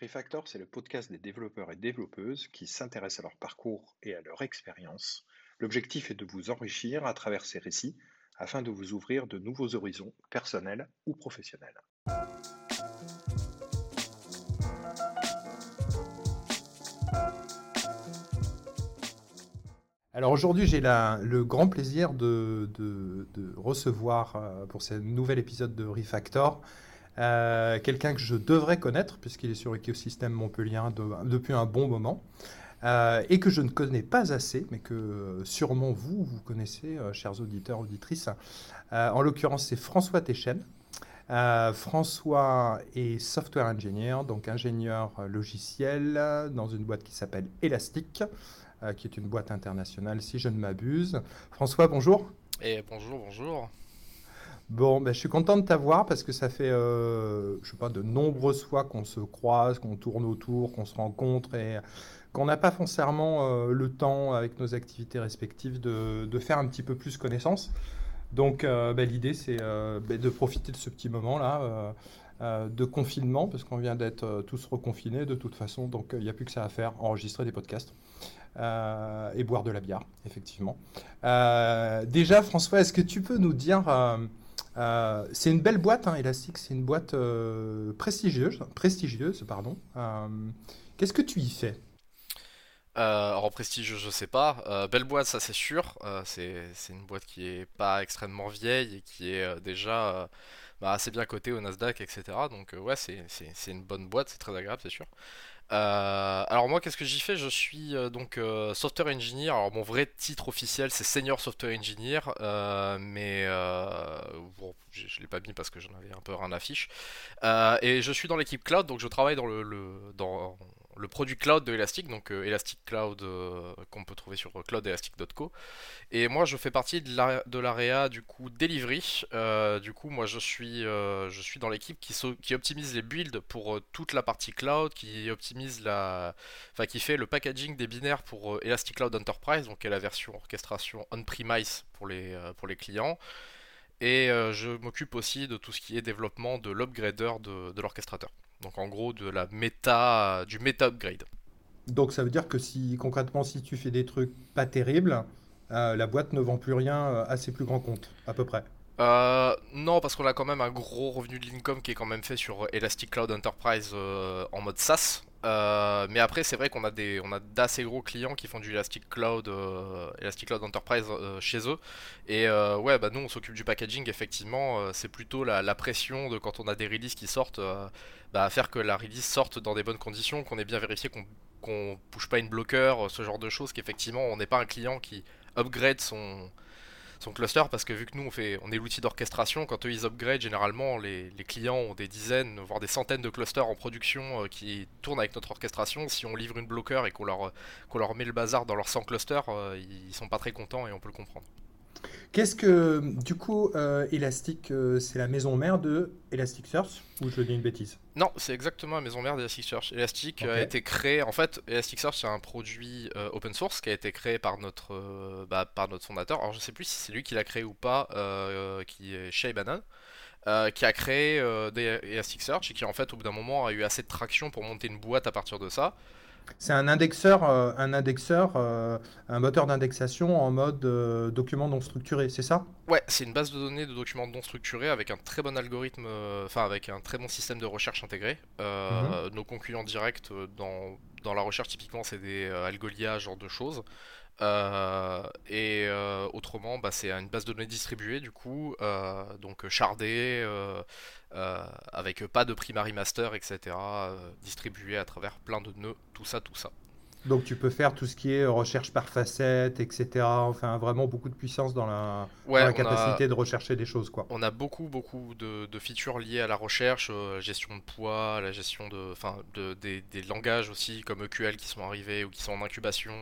Refactor, c'est le podcast des développeurs et développeuses qui s'intéressent à leur parcours et à leur expérience. L'objectif est de vous enrichir à travers ces récits afin de vous ouvrir de nouveaux horizons personnels ou professionnels. Alors aujourd'hui, j'ai le grand plaisir de, recevoir euh, pour ce nouvel épisode de Refactor euh, quelqu'un que je devrais connaître puisqu'il est sur l'écosystème Montpellier depuis un bon moment. Euh, et que je ne connais pas assez, mais que sûrement vous, vous connaissez, chers auditeurs, auditrices. en l'occurrence, c'est François Téchen. François est software engineer, donc ingénieur logiciel dans une boîte qui s'appelle Elastic. Euh, qui est une boîte internationale, si je ne m'abuse. François, bonjour. Et bonjour, bonjour. Bon, ben, je suis content de t'avoir parce que ça fait, euh, je sais pas, de nombreuses fois qu'on se croise, qu'on tourne autour, qu'on se rencontre et qu'on n'a pas forcément euh, le temps avec nos activités respectives de, faire un petit peu plus connaissance. Donc, ben, l'idée, c'est ben, de profiter de ce petit moment-là de confinement parce qu'on vient d'être tous reconfinés de toute façon. Donc, il n'y a plus que ça à faire, enregistrer des podcasts. Euh, et boire de la bière, effectivement. Euh, déjà, François, est-ce que tu peux nous dire, euh, c'est une belle boîte, hein, Elastic, c'est une boîte prestigieuse, prestigieuse, pardon. Qu'est-ce que tu y fais? En prestigieuse je sais pas. belle boîte, ça c'est sûr. c'est une boîte qui est pas extrêmement vieille et qui est déjà bah, assez bien cotée au Nasdaq, etc. Donc ouais, c'est une bonne boîte, c'est très agréable, c'est sûr. Euh, alors moi qu'est-ce que j'y fais? Je suis euh, donc euh, software engineer. Alors mon vrai titre officiel c'est senior software engineer, mais bon je, je l'ai pas mis parce que j'en avais un peu rien à fiche. et je suis dans l'équipe cloud, donc je travaille dans le, le dans le produit cloud de Elastic, donc euh, Elastic Cloud euh, qu'on peut trouver sur cloudelastic.co. Et moi, je fais partie de l'area du coup delivery. Euh, du coup, moi, je suis, je suis dans l'équipe qui, qui optimise les builds pour toute la partie cloud, qui optimise la, enfin, qui fait le packaging des binaires pour Elastic Cloud Enterprise, donc qui est la version orchestration on-premise pour les, pour les clients. Et je m'occupe aussi de tout ce qui est développement de l'upgrader de l'orchestrateur. Donc en gros de la méta, du méta upgrade. Donc ça veut dire que si concrètement si tu fais des trucs pas terribles, euh, la boîte ne vend plus rien euh, à ses plus grands comptes, à peu près. Euh, non, parce qu'on a quand même un gros revenu de l'income qui est quand même fait sur Elastic Cloud Enterprise en mode SaaS. Mais après, c'est vrai qu'on a des, on a d'assez gros clients qui font du Elastic Cloud, Elastic Cloud Enterprise chez eux. Et ouais, bah nous, on s'occupe du packaging. Effectivement, c'est plutôt la, pression de quand on a des releases qui sortent bah, faire que la release sorte dans des bonnes conditions, qu'on ait bien vérifié qu'on ne bouge pas une bloqueur, ce genre de choses, qu'effectivement on n'est pas un client qui upgrade son, son cluster parce que vu que nous on fait on est l'outil d'orchestration quand eux ils upgrade généralement les, clients ont des dizaines voire des centaines de clusters en production euh, qui tournent avec notre orchestration. Si on livre une bloqueur et qu'on leur qu'on leur met le bazar dans leurs 100 clusters euh, ils sont pas très contents et on peut le comprendre Qu'est-ce que, du coup, euh, Elastic, euh, c'est la maison mère de Elasticsearch Ou je dis une bêtise Non, c'est exactement la maison mère d'Elasticsearch. Elastic a été créé, en fait, Elasticsearch c'est un produit euh, open source qui a été créé par notre, bah, par notre fondateur. Alors je sais plus si c'est lui qui l'a créé ou pas, qui est Shay Bannon. qui a créé Elasticsearch et qui en fait au bout d'un moment a eu assez de traction pour monter une boîte à partir de ça. C'est un indexeur, euh, un indexeur, euh, un moteur d'indexation en mode euh, document non structuré, c'est ça? Ouais, c'est une base de données de documents non structurés avec un très bon algorithme, enfin avec un très bon système de recherche intégré. Mhm. Nos concurrents directs dans, dans la recherche typiquement c'est des Algolia, genre de choses. et autrement, bah, c'est une base de données distribuée du coup, donc chardée, euh, avec pas de primary master, etc., euh, distribué à travers plein de nœuds, tout ça, tout ça. Donc tu peux faire tout ce qui est recherche par facette, etc. Enfin, vraiment beaucoup de puissance dans la, capacité de rechercher des choses. Quoi. On a beaucoup, beaucoup de, features liées à la recherche, euh, la gestion de poids, la gestion de, enfin, de, des, langages aussi, comme EQL qui sont arrivés ou qui sont en incubation.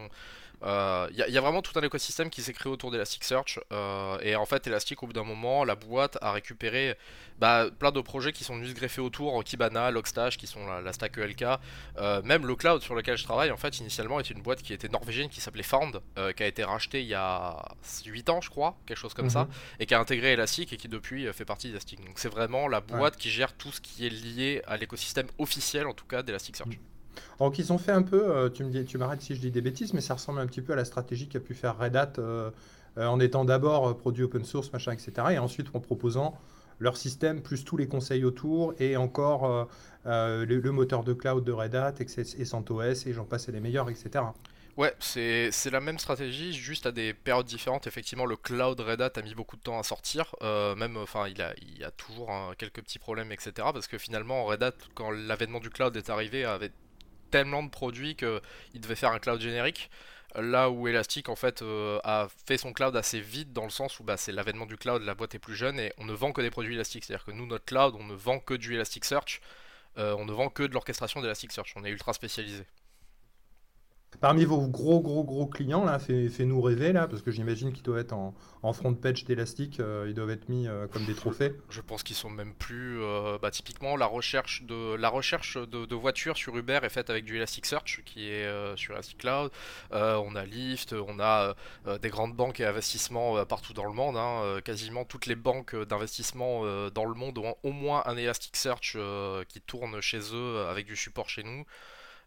Il euh, y, a vraiment tout un écosystème qui s'est créé autour d'Elasticsearch. Euh, et en fait, Elastic, au bout d'un moment, la boîte a récupéré bah, plein de projets qui sont venus se greffer autour, Kibana, Logstash, qui sont la, stack ELK. Euh, même le cloud sur lequel je travaille, en fait, initialement, est une boîte qui était norvégienne, qui s'appelait Found, qui a été rachetée il y a 8 ans, je crois, quelque chose comme ça, mhm. et qui a intégré Elastic et qui depuis fait partie d'Elastic. Donc c'est vraiment la boîte qui gère tout ce qui est lié à l'écosystème officiel, en tout cas, d'Elasticsearch. Mhm. Donc ils ont fait un peu, euh, tu me dis, tu m'arrêtes si je dis des bêtises, mais ça ressemble un petit peu à la stratégie qu'a pu faire Red Hat euh, euh, en étant d'abord produit open source, machin, etc. Et ensuite en proposant leur système plus tous les conseils autour et encore le, moteur de cloud de Red Hat et, CentOS et j'en passe les meilleurs, etc. Ouais, c'est la même stratégie, juste à des périodes différentes. Effectivement, le cloud Red Hat a mis beaucoup de temps à sortir. même, enfin, il a, il a toujours quelques petits problèmes, etc. Parce que finalement, Red Hat, quand l'avènement du cloud est arrivé, avait tellement de produits qu'il devait faire un cloud générique. Là où Elastic en fait euh, a fait son cloud assez vite dans le sens où bah, c'est l'avènement du cloud, la boîte est plus jeune et on ne vend que des produits Elastic. C'est-à-dire que nous, notre cloud, on ne vend que du Elasticsearch, euh, on ne vend que de l'orchestration d'Elasticsearch, on est ultra spécialisé. Parmi vos gros, gros, gros clients, là, fais-nous rêver, là, parce que j'imagine qu'ils doivent être en, front page d'élastique, euh, ils doivent être mis euh, comme des trophées. Je pense qu'ils sont même plus. Euh, bah, typiquement, la recherche, de, la recherche de, voitures sur Uber est faite avec du Elasticsearch, qui est sur Elastic Cloud. on a Lyft, on a des grandes banques et investissements partout dans le monde. Hein. quasiment toutes les banques d'investissement dans le monde ont au moins un Elasticsearch qui tourne chez eux avec du support chez nous.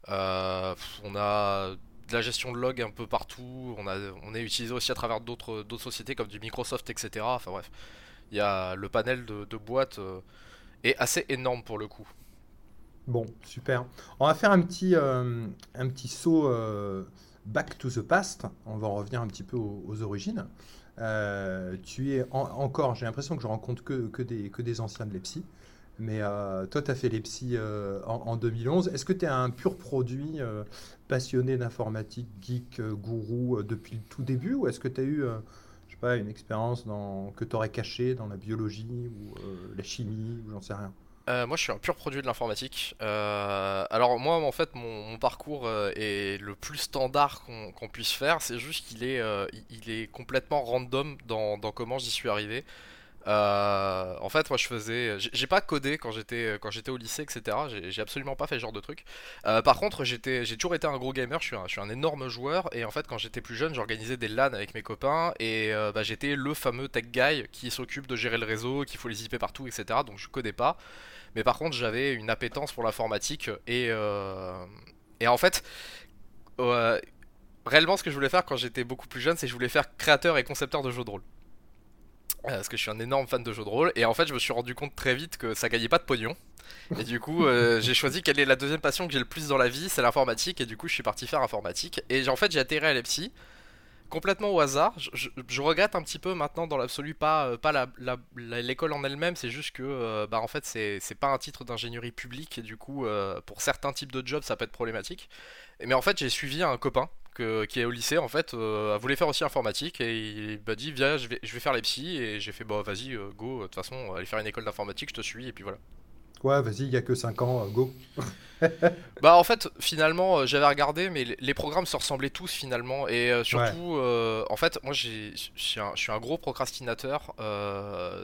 Euh, on a de la gestion de log un peu partout. On, a, on est utilisé aussi à travers d'autres sociétés comme du Microsoft, etc. Enfin bref, il y a le panel de, boîtes euh, est assez énorme pour le coup. Bon, super. On va faire un petit, euh, un petit saut back to the past. On va revenir un petit peu aux, origines. tu es encore, j'ai l'impression que je rencontre que, des, que des anciens de l'EPSI. Mais euh, toi, tu as fait les psy euh, en, 2011. Est-ce que tu es un pur produit euh, passionné d'informatique, geek, gourou depuis le tout début Ou est-ce que tu as eu je sais pas, une expérience dans, que tu aurais cachée dans la biologie ou la chimie ou j'en sais rien? Moi, je suis un pur produit de l'informatique. alors moi, en fait, mon, parcours est le plus standard qu'on puisse faire. C'est juste qu'il est, il est complètement random dans comment j'y suis arrivé. Euh, en fait, moi je faisais. J'ai pas codé quand j'étais quand j'étais au lycée, etc. J'ai absolument pas fait ce genre de truc. Euh, par contre, j'ai toujours été un gros gamer. Je suis un, je suis un énorme joueur. Et en fait, quand j'étais plus jeune, j'organisais des LAN avec mes copains. Et euh, bah, j'étais le fameux tech guy qui s'occupe de gérer le réseau, qu'il faut les IP partout, etc. Donc je codais pas. Mais par contre, j'avais une appétence pour l'informatique. Et, et en fait. réellement, ce que je voulais faire quand j'étais beaucoup plus jeune, c'est que je voulais faire créateur et concepteur de jeux de rôle. Euh, parce que je suis un énorme fan de jeux de rôle. Et en fait je me suis rendu compte très vite que ça gagnait pas de pognon. Et du coup euh, j'ai choisi quelle est la deuxième passion que j'ai le plus dans la vie c'est l'informatique. Et du coup je suis parti faire informatique. Et en fait j'ai atterri à l'EPSI complètement au hasard. Je, regrette un petit peu maintenant dans l'absolu pas, euh, pas l'école en elle-même. C'est juste que bah en fait c'est pas un titre d'ingénierie publique. Et du coup pour certains types de jobs ça peut être problématique. Mais en fait j'ai suivi un copain qui est au lycée en fait euh, voulait faire aussi informatique et il m'a dit viens je vais, je vais faire les psy et j'ai fait bah vas-y euh, go de toute façon aller faire une école d'informatique je te suis et puis voilà. Ouais vas-y il y a que 5 ans euh, go. bah en fait finalement j'avais regardé mais les programmes se ressemblaient tous finalement et surtout en fait moi je suis un, gros procrastinateur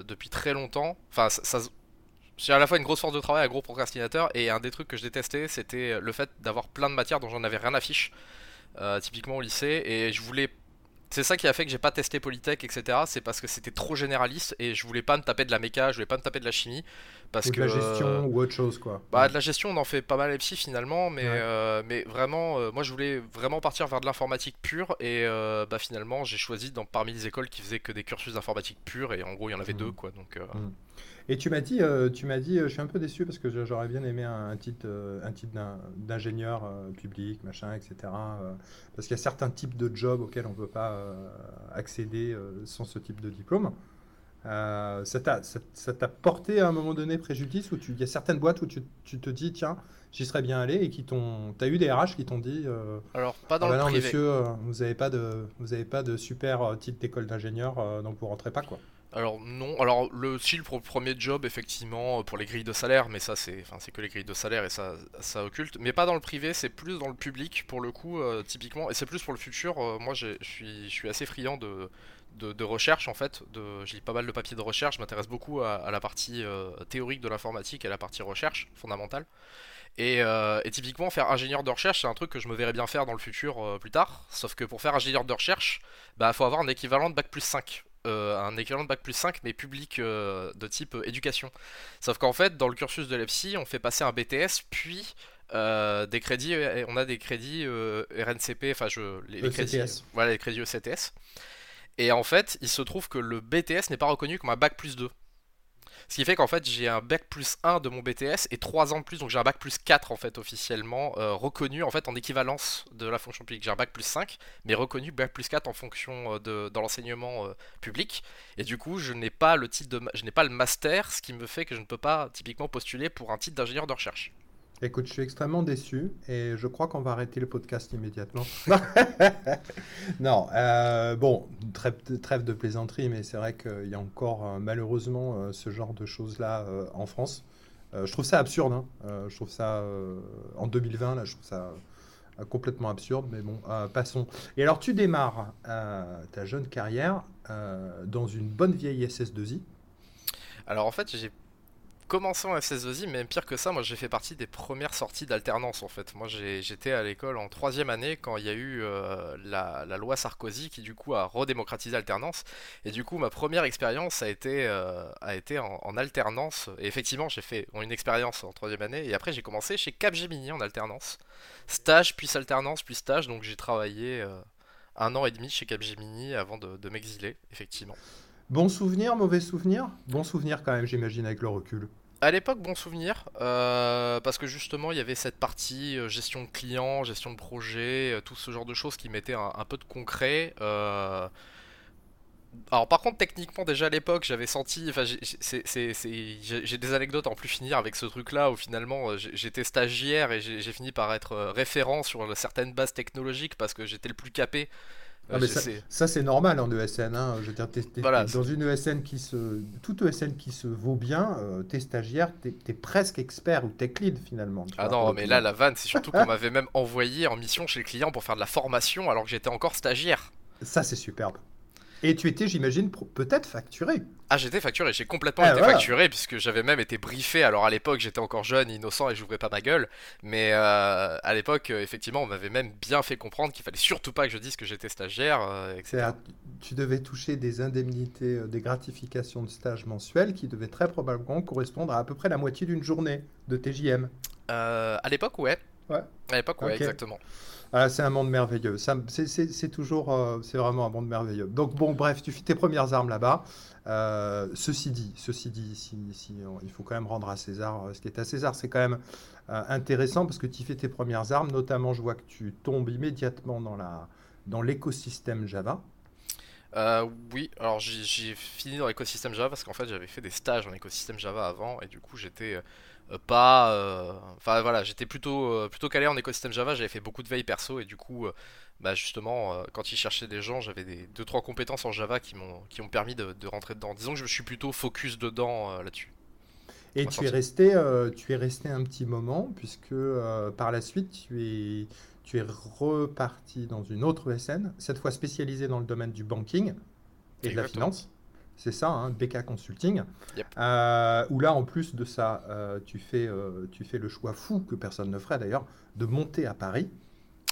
depuis très longtemps enfin ça, j'ai à la fois une grosse force de travail, un gros procrastinateur, et un des trucs que je détestais, c'était le fait d'avoir plein de matières dont j'en avais rien à fiche. Euh, typiquement au lycée, et je voulais c'est ça qui a fait que j'ai pas testé Polytech, etc. C'est parce que c'était trop généraliste et je voulais pas me taper de la méca, je voulais pas me taper de la chimie. Parce ou de la gestion ou autre chose, quoi. Bah, de la gestion, on en fait pas mal les psy finalement, mais, euh, mais vraiment, euh, moi je voulais vraiment partir vers de l'informatique pure et bah, finalement j'ai choisi dans, parmi les écoles qui faisaient que des cursus d'informatique pure et en gros il y en avait mmh. deux, quoi. Donc. Mmh. Et tu m'as dit, euh, tu m'as dit, euh, je suis un peu déçu parce que j'aurais bien aimé un, titre, un titre euh, d'ingénieur public, machin, etc. parce qu'il y a certains types de jobs auxquels on ne peut pas accéder sans ce type de diplôme. ça t'a porté à un moment donné préjudice ou il y a certaines boîtes où tu, tu te dis, tiens, j'y serais bien allé et qui t'ont. Tu as eu des RH qui t'ont dit. Alors, pas dans ah le bah monsieur, vous n'avez pas, de, vous avez pas de super titre d'école d'ingénieur, donc vous rentrez pas, quoi. Alors non, alors le style pour le premier job effectivement pour les grilles de salaire, mais ça c'est enfin c'est que les grilles de salaire et ça ça occulte, mais pas dans le privé, c'est plus dans le public pour le coup euh, typiquement. Et c'est plus pour le futur. euh, moi je suis assez friand de, de recherche en fait, de je lis pas mal de papiers de recherche, je m'intéresse beaucoup à, la partie euh, théorique de l'informatique et à la partie recherche fondamentale. Et, euh, et typiquement faire ingénieur de recherche c'est un truc que je me verrais bien faire dans le futur euh, plus tard, sauf que pour faire ingénieur de recherche, bah faut avoir un équivalent de bac plus 5 euh, un équivalent de bac plus 5 mais public euh, de type euh, éducation. Sauf qu'en fait, dans le cursus de l'EPSI, on fait passer un BTS, puis des crédits, on a des crédits RNCP, enfin je, les, les crédits, ECTS. voilà, les crédits ECTS. Et en fait, il se trouve que le BTS n'est pas reconnu comme un bac plus 2. Ce qui fait qu'en fait, j'ai un bac plus 1 de mon BTS et 3 ans de plus, donc j'ai un bac plus 4 en fait officiellement euh, reconnu en fait en équivalence de la fonction publique. J'ai un bac plus 5, mais reconnu bac plus 4 en fonction euh, de dans l'enseignement euh, public. Et du coup, je n'ai pas le titre de, je n'ai pas le master, ce qui me fait que je ne peux pas typiquement postuler pour un titre d'ingénieur de recherche. Écoute, je suis extrêmement déçu et je crois qu'on va arrêter le podcast immédiatement. Non, euh, bon, trêve, trêve de plaisanterie, mais c'est vrai qu'il y a encore euh, malheureusement euh, ce genre de choses-là euh, en France. Euh, je trouve ça absurde, hein. Euh, je trouve ça euh, en 2020, là, je trouve ça euh, complètement absurde, mais bon, euh, passons. Et alors, tu démarres euh, ta jeune carrière euh, dans une bonne vieille SS2I. Alors en fait, j'ai commencé en SS2I, mais même pire que ça, moi j'ai fait partie des premières sorties d'alternance en fait. Moi j'étais à l'école en troisième année quand il y a eu euh, la, loi Sarkozy qui du coup a redémocratisé l'alternance. Et du coup ma première expérience a été, euh, en, alternance. Et effectivement j'ai fait une expérience en troisième année et après j'ai commencé chez Capgemini en alternance. Stage puis alternance puis stage, donc j'ai travaillé euh, un an et demi chez Capgemini avant de m'exiler, effectivement. Bon souvenir, mauvais souvenir? Bon souvenir quand même, j'imagine, avec le recul. À l'époque, bon souvenir, euh, parce que justement, il y avait cette partie euh, gestion de clients, gestion de projet, euh, tout ce genre de choses qui mettaient un, peu de concret. Alors par contre, techniquement, déjà à l'époque, j'avais senti, j'ai des anecdotes en plus finir avec ce truc-là, où finalement, j'étais stagiaire et j'ai fini par être référent sur certaines bases technologiques parce que j'étais le plus capé. Ah, Euh, mais ça, c'est- ça, c'est normal en ESN. hein. Je veux dire, Voilà, dans une ESN qui se, toute ESN qui se vaut bien, euh, t'es stagiaire, t'es, presque expert ou tech lead finalement. Ah vois, non, mais là, la vanne, c'est surtout qu'on m'avait même envoyé en mission chez le client pour faire de la formation alors que j'étais encore stagiaire. Ça, c'est superbe. Et tu étais, j'imagine, peut-être facturé. Ah, j'étais facturé, j'ai complètement Ah, été voilà. facturé puisque j'avais même été briefé. Alors à l'époque, j'étais encore jeune, innocent et j'ouvrais pas ma gueule. Mais euh, à l'époque, euh, effectivement, on m'avait même bien fait comprendre qu'il fallait surtout pas que je dise que j'étais stagiaire, euh, etc. Tu devais toucher des indemnités, euh, des gratifications de stage mensuelles qui devaient très probablement correspondre à à peu près la moitié d'une journée de TJM. À l'époque, ouais. Ouais. À l'époque, ouais, exactement. Ah, c'est un monde merveilleux. C'est toujours, euh, c'est vraiment un monde merveilleux. Donc bon, bref, tu fais tes premières armes là-bas. Euh, ceci dit, ceci dit, si, si on- il faut quand même rendre à César euh, ce qui est à César. C'est quand même euh, intéressant parce que tu fais tes premières armes. Notamment, je vois que tu tombes immédiatement dans la, dans l'écosystème Java. Euh, oui, alors j'ai fini dans l'écosystème Java parce qu'en fait j'avais fait des stages en écosystème Java avant et du coup j'étais pas, euh, enfin voilà, j'étais plutôt euh, plutôt calé en écosystème Java. J'avais fait beaucoup de veille perso et du coup, euh, bah justement, euh, quand ils cherchaient des gens, j'avais des deux trois compétences en Java qui m'ont qui ont permis de, de rentrer dedans. Disons que je me suis plutôt focus dedans euh, là-dessus. Et tu es resté, euh, tu es resté un petit moment puisque euh, par la suite tu es, tu es reparti dans une autre ESN, cette fois spécialisée dans le domaine du banking et de la finance. C'est ça, hein, BK Consulting. Yep. Euh, où là, en plus de ça, euh, tu fais, euh, tu fais le choix fou que personne ne ferait d'ailleurs de monter à Paris.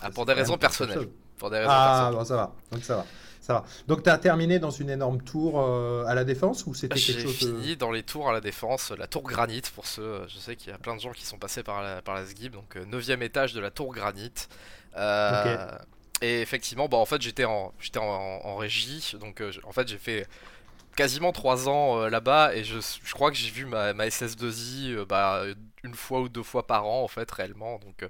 Ah, pour des raisons personnelles. Pour des raisons Ah, personnelles. bon, ça va. Donc ça va. Ça va. Donc tu as terminé dans une énorme tour à la Défense ou c'était quelque J'ai chose de... fini dans les tours à la défense, la tour granite pour ceux, je sais qu'il y a plein de gens qui sont passés par la, par la SGIB, donc 9 étage de la tour granite. Et effectivement, bah, en fait j'étais en, j'étais en, en régie, donc en fait j'ai fait quasiment 3 ans euh, là-bas et je, crois que j'ai vu ma, ma SS2I euh, bah, une fois ou deux fois par an en fait réellement. Donc, euh,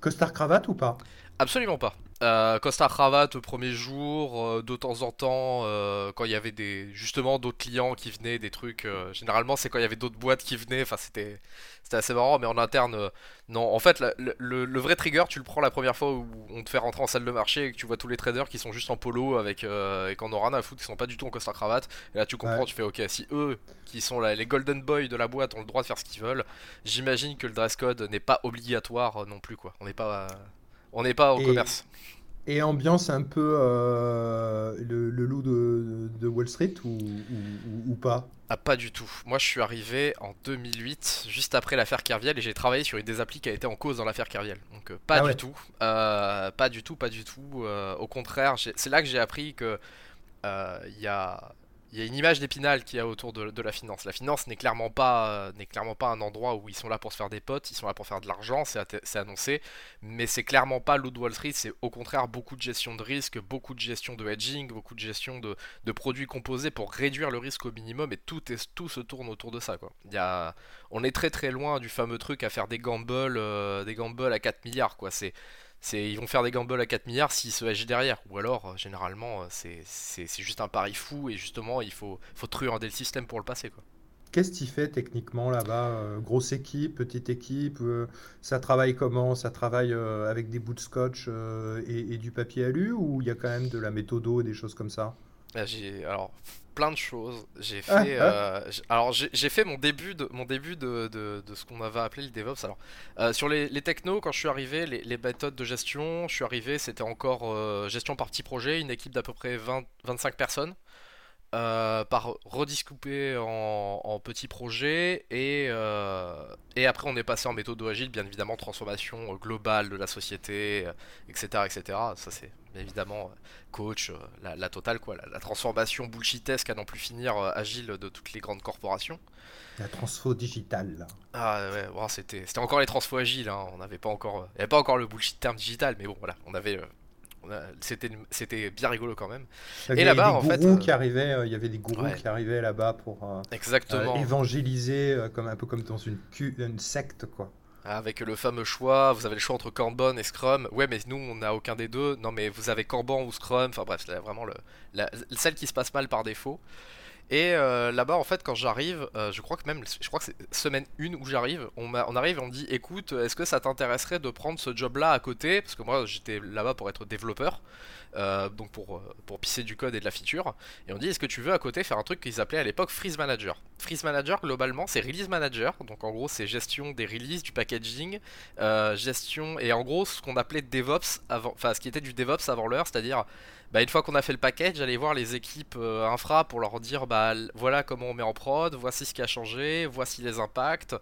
Costard cravate ou pas? Absolument pas. Euh, Costa cravate au premier jour, euh, de temps en temps, euh, quand il y avait des justement d'autres clients qui venaient, des trucs. généralement, c'est quand il y avait d'autres boîtes qui venaient. Enfin, c'était c'était assez marrant, mais en interne, non. En fait, la- le, vrai trigger, tu le prends la première fois où on te fait rentrer en salle de marché et que tu vois tous les traders qui sont juste en polo avec euh, et qu'on aura rien à foutre, qui sont pas du tout en Costa cravate. Et là, tu comprends, Ouais. tu fais ok, si eux, qui sont là, les golden boys de la boîte, ont le droit de faire ce qu'ils veulent, j'imagine que le dress code n'est pas obligatoire non plus, quoi. On n'est pas on n'est pas au Et, commerce. et ambiance un peu euh, le, le loup de, de Wall Street ou, ou- ou pas? Ah, pas du tout. Moi, je suis arrivé en 2008, juste après l'affaire Kerviel, et j'ai travaillé sur une des applis qui a été en cause dans l'affaire Kerviel. Donc, euh, pas Ah du ouais. tout. Euh, pas du tout, pas du tout. Euh, au contraire, c'est là que j'ai appris que euh, il y a, il y a une image d'épinal qu'il y a autour de, la finance. La finance n'est clairement pas, euh, n'est clairement pas un endroit où ils sont là pour se faire des potes, ils sont là pour faire de l'argent, c'est annoncé, mais c'est clairement pas l'eau de Wall Street, c'est au contraire beaucoup de gestion de risque, beaucoup de gestion de hedging, beaucoup de gestion de, de produits composés pour réduire le risque au minimum, et tout, tout se tourne autour de ça. Quoi. Il y a, on est très très loin du fameux truc à faire des gambles, euh, des gambles à 4 milliards. Quoi. C'est, ils vont faire des gambles à 4 milliards s'ils se hedgent derrière. Ou alors, euh, généralement, euh, c'est, juste un pari fou et justement, il faut, truander le système pour le passer. Quoi. Qu'est-ce qu'il fait techniquement là-bas? Euh, grosse équipe, petite équipe, ça travaille comment? Ça travaille avec des bouts de scotch et, et du papier alu ou il y a quand même de la méthodo et des choses comme ça? Là, J'ai alors plein de choses. J'ai Ah, fait ah, euh, alors j'ai j'ai fait mon début de mon début de, de, de ce qu'on avait appelé le DevOps. Alors euh, sur les, les technos, quand je suis arrivé, les, les méthodes de gestion, je suis arrivé, c'était encore euh, gestion par petit projet, une équipe d'à peu près 20 25 personnes. Euh, par rediscouper en, en petits projets et, euh, et après on est passé en méthode agile, bien évidemment transformation euh, globale de la société, etc., etc. Ça c'est bien évidemment coach, la, la totale quoi, la, la transformation bullshitesque à n'en plus finir agile de toutes les grandes corporations. La transfo digitale, là. Ah ouais, c'était c'était encore les transfos agiles, hein, on n'avait pas encore, il y avait pas encore le bullshit terme digital, mais bon voilà, on avait, c'était bien rigolo quand même. Il y Et avait là-bas des en fait, gourous euh, qui arrivaient, euh, il y avait des gourous ouais, qui arrivaient là-bas pour euh, exactement. évangéliser, comme un peu comme dans une, secte, quoi. Avec le fameux choix, vous avez le choix entre Kanban et Scrum. Ouais, mais nous, on n'a aucun des deux. Non, mais vous avez Kanban ou Scrum. Enfin bref, c'est vraiment le, la- celle qui se passe mal par défaut. Et euh, là-bas, en fait, quand j'arrive, euh, je crois que même, je crois que c'est semaine 1 où j'arrive, on, on arrive et on me dit, écoute, est-ce que ça t'intéresserait de prendre ce job-là à côté? Parce que moi, j'étais là-bas pour être développeur, euh, donc pour, euh, pour pisser du code et de la feature. Et on dit, est-ce que tu veux à côté faire un truc qu'ils appelaient à l'époque Freeze Manager? Freeze Manager, globalement, c'est Release Manager, donc en gros, c'est gestion des releases, du packaging, euh, gestion, et en gros, ce qu'on appelait DevOps avant, enfin, ce qui était du DevOps avant l'heure, c'est-à-dire bah, une fois qu'on a fait le package, aller voir les équipes infra pour leur dire bah voilà comment on met en prod, voici ce qui a changé, voici les impacts,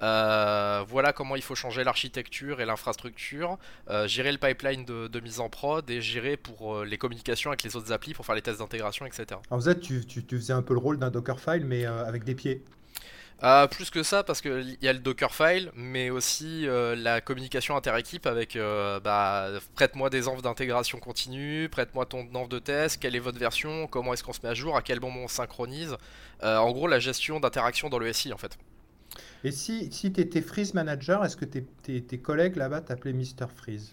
voilà comment il faut changer l'architecture et l'infrastructure, gérer le pipeline de mise en prod et gérer pour euh, les communications avec les autres applis pour faire les tests d'intégration, etc. En fait, tu, tu, tu faisais un peu le rôle d'un Dockerfile, mais euh, avec des pieds. Euh, plus que ça, parce qu'il y a le Dockerfile, mais aussi euh, la communication interéquipe avec euh, bah, prête-moi des enves d'intégration continue, prête-moi ton enve de test, quelle est votre version, comment est-ce qu'on se met à jour, à quel moment on synchronise. En gros, la gestion d'interaction dans le SI en fait. Et si, si tu étais Freeze Manager, est-ce que tes collègues là-bas t'appelaient Mister Freeze?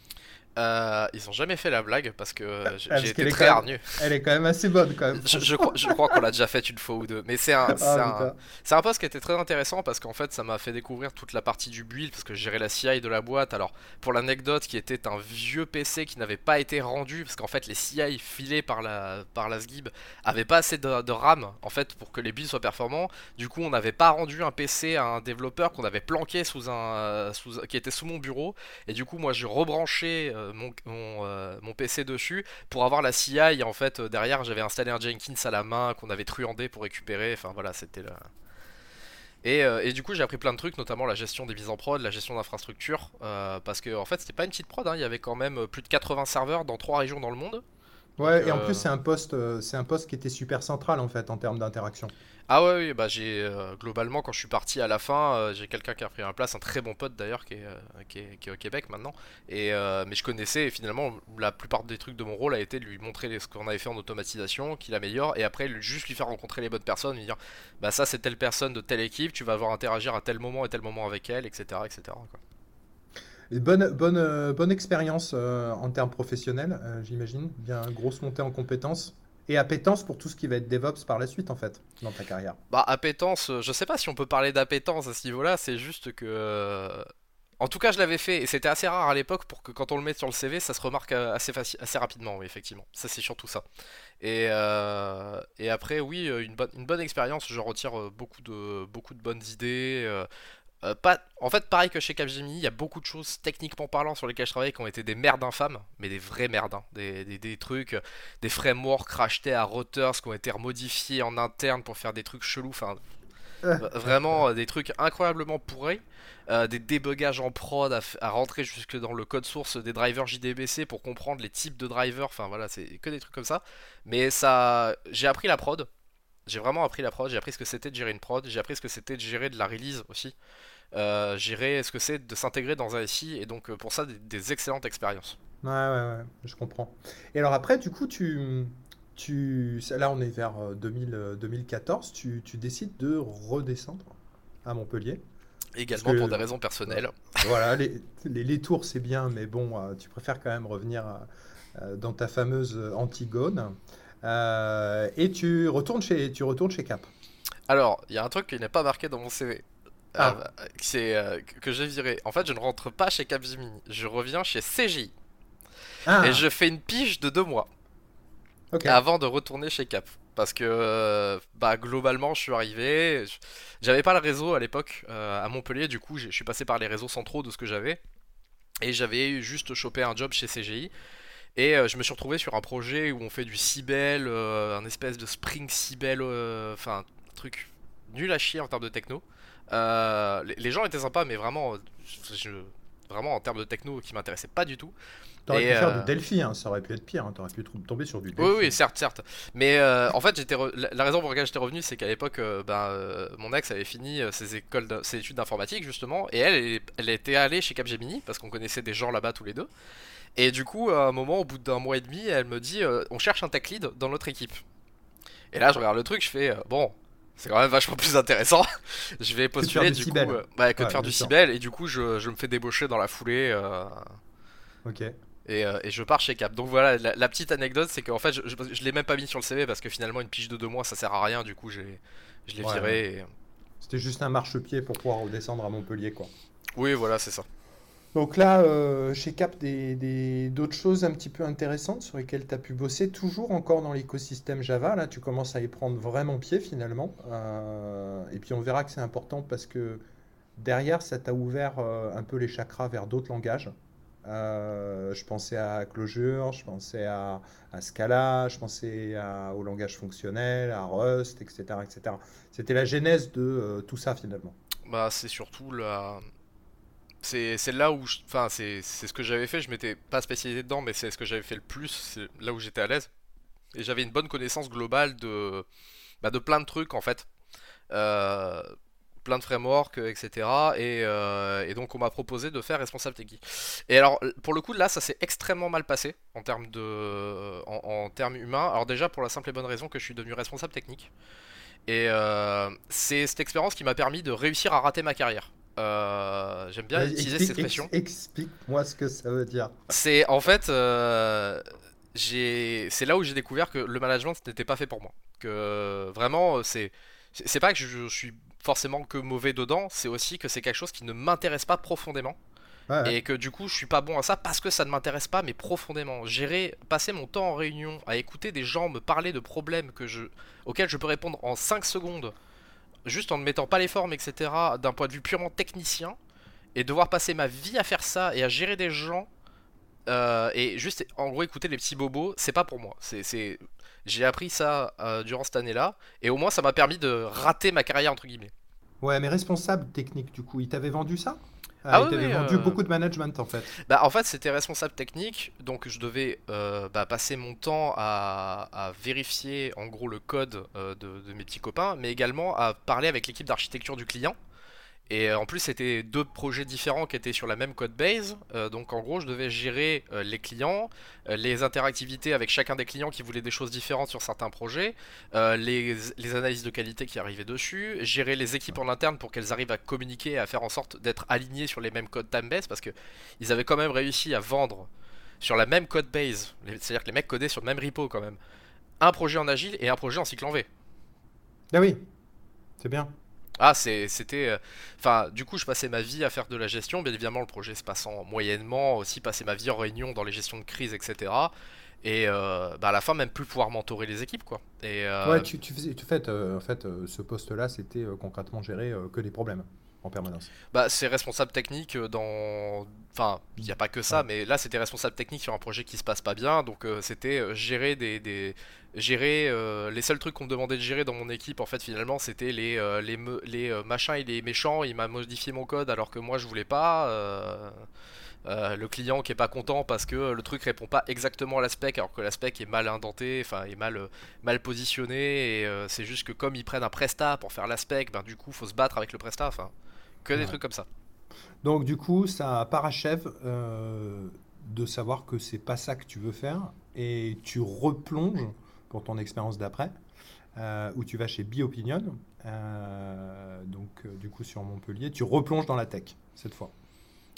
Euh, ils ont jamais fait la blague parce que Ah, j'ai été très même, hargneux. elle est quand même assez bonne, quand même, Je, crois, je crois qu'on l'a déjà fait une fois ou deux, mais c'est un, Ah, un, un poste qui était très intéressant parce qu'en fait ça m'a fait découvrir toute la partie du build parce que je gérais la CI de la boîte. Alors pour l'anecdote, qui était un vieux PC qui n'avait pas été rendu parce qu'en fait les CI filés par la par la SGIB avaient pas assez de, de RAM en fait pour que les builds soient performants. Du coup on n'avait pas rendu un PC à un développeur qu'on avait planqué sous un euh, sous, qui était sous mon bureau et du coup moi j'ai rebranché euh, mon, mon, euh, mon PC dessus pour avoir la CI en fait euh, derrière j'avais installé un Jenkins à la main qu'on avait truandé pour récupérer. Enfin voilà c'était le et, euh, et du coup j'ai appris plein de trucs notamment la gestion des mises en prod la gestion d'infrastructure euh, parce que en fait c'était pas une petite prod hein, il y avait quand même euh, plus de 80 serveurs dans trois régions dans le monde. Donc Ouais, et en plus, euh, c'est un poste, euh, c'est un poste qui était super central, en fait, en termes d'interaction. Ah ouais oui bah j'ai euh, globalement quand je suis parti à la fin euh, j'ai quelqu'un qui a pris ma place un très bon pote d'ailleurs qui est, euh, qui est, qui est au Québec maintenant et euh, mais je connaissais et finalement la plupart des trucs de mon rôle a été de lui montrer ce qu'on avait fait en automatisation qu'il améliore et après juste lui faire rencontrer les bonnes personnes lui dire bah ça c'est telle personne de telle équipe tu vas avoir interagir à tel moment et tel moment avec elle etc etc quoi. bonne, bonne, bonne expérience en termes professionnels, j'imagine. Bien grosse montée en compétences. Et appétence pour tout ce qui va être DevOps par la suite, en fait, dans ta carrière. Bah, appétence, je sais pas si on peut parler d'appétence à ce niveau-là, c'est juste que. En tout cas, je l'avais fait et c'était assez rare à l'époque pour que quand on le mette sur le CV, ça se remarque assez, assez rapidement, effectivement. Ça, c'est surtout ça. Et, et après, oui, une, bonne, une bonne expérience, je retire beaucoup de, beaucoup de bonnes idées. Euh, pas... En fait, pareil que chez Capgemini, il y a beaucoup de choses techniquement parlant sur lesquelles je travaille qui ont été des merdes infâmes, mais des vraies merdes. Hein. Des, des, trucs, des frameworks rachetés à Reuters qui ont été remodifiés en interne pour faire des trucs chelous. Enfin, vraiment euh, des trucs incroyablement pourris. Euh, des débugages en prod à, rentrer jusque dans le code source des drivers JDBC pour comprendre les types de drivers. Enfin voilà, c'est que des trucs comme ça. Mais ça, j'ai appris la prod. J'ai vraiment appris la prod. J'ai appris ce que c'était de gérer une prod. J'ai appris ce que c'était de gérer de la release aussi euh, ce que c'est de s'intégrer dans un SI et donc euh, pour ça des, excellentes expériences. Ouais, ouais, ouais, je comprends. Et alors après, du coup, tu, tu, là on est vers 2000, euh, 2014, euh, tu, tu décides de redescendre à Montpellier. Également pour des raisons personnelles. Voilà, les, les, tours c'est bien, mais bon, tu préfères quand même revenir dans ta fameuse Antigone. et tu retournes chez, tu retournes chez Cap. Alors, il y a un truc qui n'est pas marqué dans mon CV. Ah. Euh, c'est euh, que j'ai viré. En fait, je ne rentre pas chez Capgemini. Je reviens chez CGI. Ah. Et je fais une pige de deux mois. Avant de retourner chez Cap. Parce que, euh, bah, globalement, je suis arrivé. J'avais pas le réseau à l'époque à Montpellier. Du coup, je suis passé par les réseaux centraux de ce que j'avais. Et j'avais juste chopé un job chez CGI. Et je me suis retrouvé sur un projet où on fait du Cibel, un espèce de Spring Cibel, enfin, un truc nul à chier en termes de techno. Euh, les, gens étaient sympas, mais vraiment, je, vraiment en termes de techno qui m'intéressait pas du tout. T'aurais pu faire du euh, Delphi, hein, ça aurait pu être pire, hein, t'aurais pu tomber sur du Delphi. Oui, oui, certes, certes. Mais euh, en fait, j'étais la, raison pour laquelle j'étais revenu, c'est qu'à l'époque, ben, mon ex avait fini ses, écoles ses études d'informatique, justement, et elle, elle était allée chez Capgemini, parce qu'on connaissait des gens là-bas tous les deux. Et du coup, à un moment, au bout d'un mois et demi, elle me dit On cherche un tech lead dans notre équipe. Et là, je regarde le truc, je fais Bon, c'est quand même vachement plus intéressant. je vais postuler du coup, euh, bah, que de faire du Cibel et du coup je, je, me fais débaucher dans la foulée. Euh, ok. Et, euh, et, je pars chez Cap. Donc voilà, la, petite anecdote, c'est qu'en fait, je, je, l'ai même pas mis sur le CV parce que finalement, une pige de deux mois, ça sert à rien. Du coup, j'ai, je l'ai viré. C'était juste un marchepied pour pouvoir redescendre à Montpellier, quoi. Oui, voilà, c'est ça. Donc là, euh, chez Cap, d'autres choses un petit peu intéressantes sur lesquelles tu as pu bosser, toujours encore dans l'écosystème Java. Là, tu commences à y prendre vraiment pied finalement. Euh, et puis on verra que c'est important parce que derrière, ça t'a ouvert euh, un peu les chakras vers d'autres langages. je pensais à Clojure, je pensais à, Scala, je pensais au langage fonctionnel, à Rust, etc. etc. C'était la genèse de tout ça finalement. Bah, c'est surtout la c'est là où enfin c'est ce que j'avais fait. Je m'étais pas spécialisé dedans mais c'est ce que j'avais fait le plus. C'est là où j'étais à l'aise. Et j'avais une bonne connaissance globale de bah, de plein de trucs en fait. Euh, plein de frameworks etc euh, et, donc on m'a proposé de faire responsable technique et alors pour le coup là ça s'est extrêmement mal passé en termes de en, termes humains. Alors déjà pour la simple et bonne raison que je suis devenu responsable technique. Et euh, c'est cette expérience qui m'a permis de réussir à rater ma carrière euh, j'aime bien utiliser cette expression. Explique-moi ce que ça veut dire. C'est en fait, euh, c'est là où j'ai découvert que le management n'était pas fait pour moi. Que vraiment, c'est, c'est pas que je, suis forcément que mauvais dedans, c'est aussi que c'est quelque chose qui ne m'intéresse pas profondément. Et que du coup, je suis pas bon à ça parce que ça ne m'intéresse pas, mais profondément. Gérer, passer mon temps en réunion à écouter des gens me parler de problèmes que je, auxquels je peux répondre en 5 secondes juste en ne mettant pas les formes, etc., d'un point de vue purement technicien, et devoir passer ma vie à faire ça et à gérer des gens, euh, et juste en gros écouter les petits bobos, c'est pas pour moi. C'est, J'ai appris ça euh, durant cette année-là, et au moins ça m'a permis de rater ma carrière, entre guillemets. Ouais, mais responsable technique, du coup, il t'avait vendu ça? Ah, ah oui, vendu euh, beaucoup de management en fait. Bah en fait c'était responsable technique, donc je devais euh, bah, passer mon temps à, vérifier en gros le code euh, de, mes petits copains, mais également à parler avec l'équipe d'architecture du client Et euh, en plus, c'était deux projets différents qui étaient sur la même code base. Euh, donc en gros, je devais gérer euh, les clients, les interactivités avec chacun des clients qui voulaient des choses différentes sur certains projets, les, analyses de qualité qui arrivaient dessus, gérer les équipes en interne pour qu'elles arrivent à communiquer et à faire en sorte d'être alignées sur les mêmes codes time base parce que ils avaient quand même réussi à vendre sur la même code base, c'est-à-dire que les mecs codaient sur le même repo quand même, un projet en agile et un projet en cycle en V. Ah oui, c'est bien. Ah, c'était. Euh, enfin, du coup, je passais ma vie à faire de la gestion. Bien évidemment, le projet se passant moyennement. Aussi, passer ma vie en réunion dans les gestions de crise, etc. Et euh, bah, à la fin, même plus pouvoir mentorer les équipes, quoi. Et, euh, Ouais, tu, faisais, tu fais, en fait, ce poste-là, c'était concrètement gérer que des problèmes en permanence. Bah, c'est responsable technique dans. Enfin, il n'y a pas que ça, mais là, c'était responsable technique sur un projet qui se passe pas bien. Donc, c'était gérer des, des, gérer euh, les seuls trucs qu'on me demandait de gérer dans mon équipe en fait finalement c'était les euh, les, les euh, machins et les méchants il m'a modifié mon code alors que moi je voulais pas le client qui est pas content parce que le truc répond pas exactement à la spec alors que la spec est mal indenté enfin est mal mal positionné et c'est juste que comme ils prennent un presta pour faire la spec ben du coup faut se battre avec le presta enfin que des trucs comme ça. Donc du coup ça parachève de savoir que c'est pas ça que tu veux faire et tu replonges pour ton expérience d'après, euh, où tu vas chez Biopinion, euh, donc euh, du coup sur Montpellier, tu replonges dans la tech cette fois.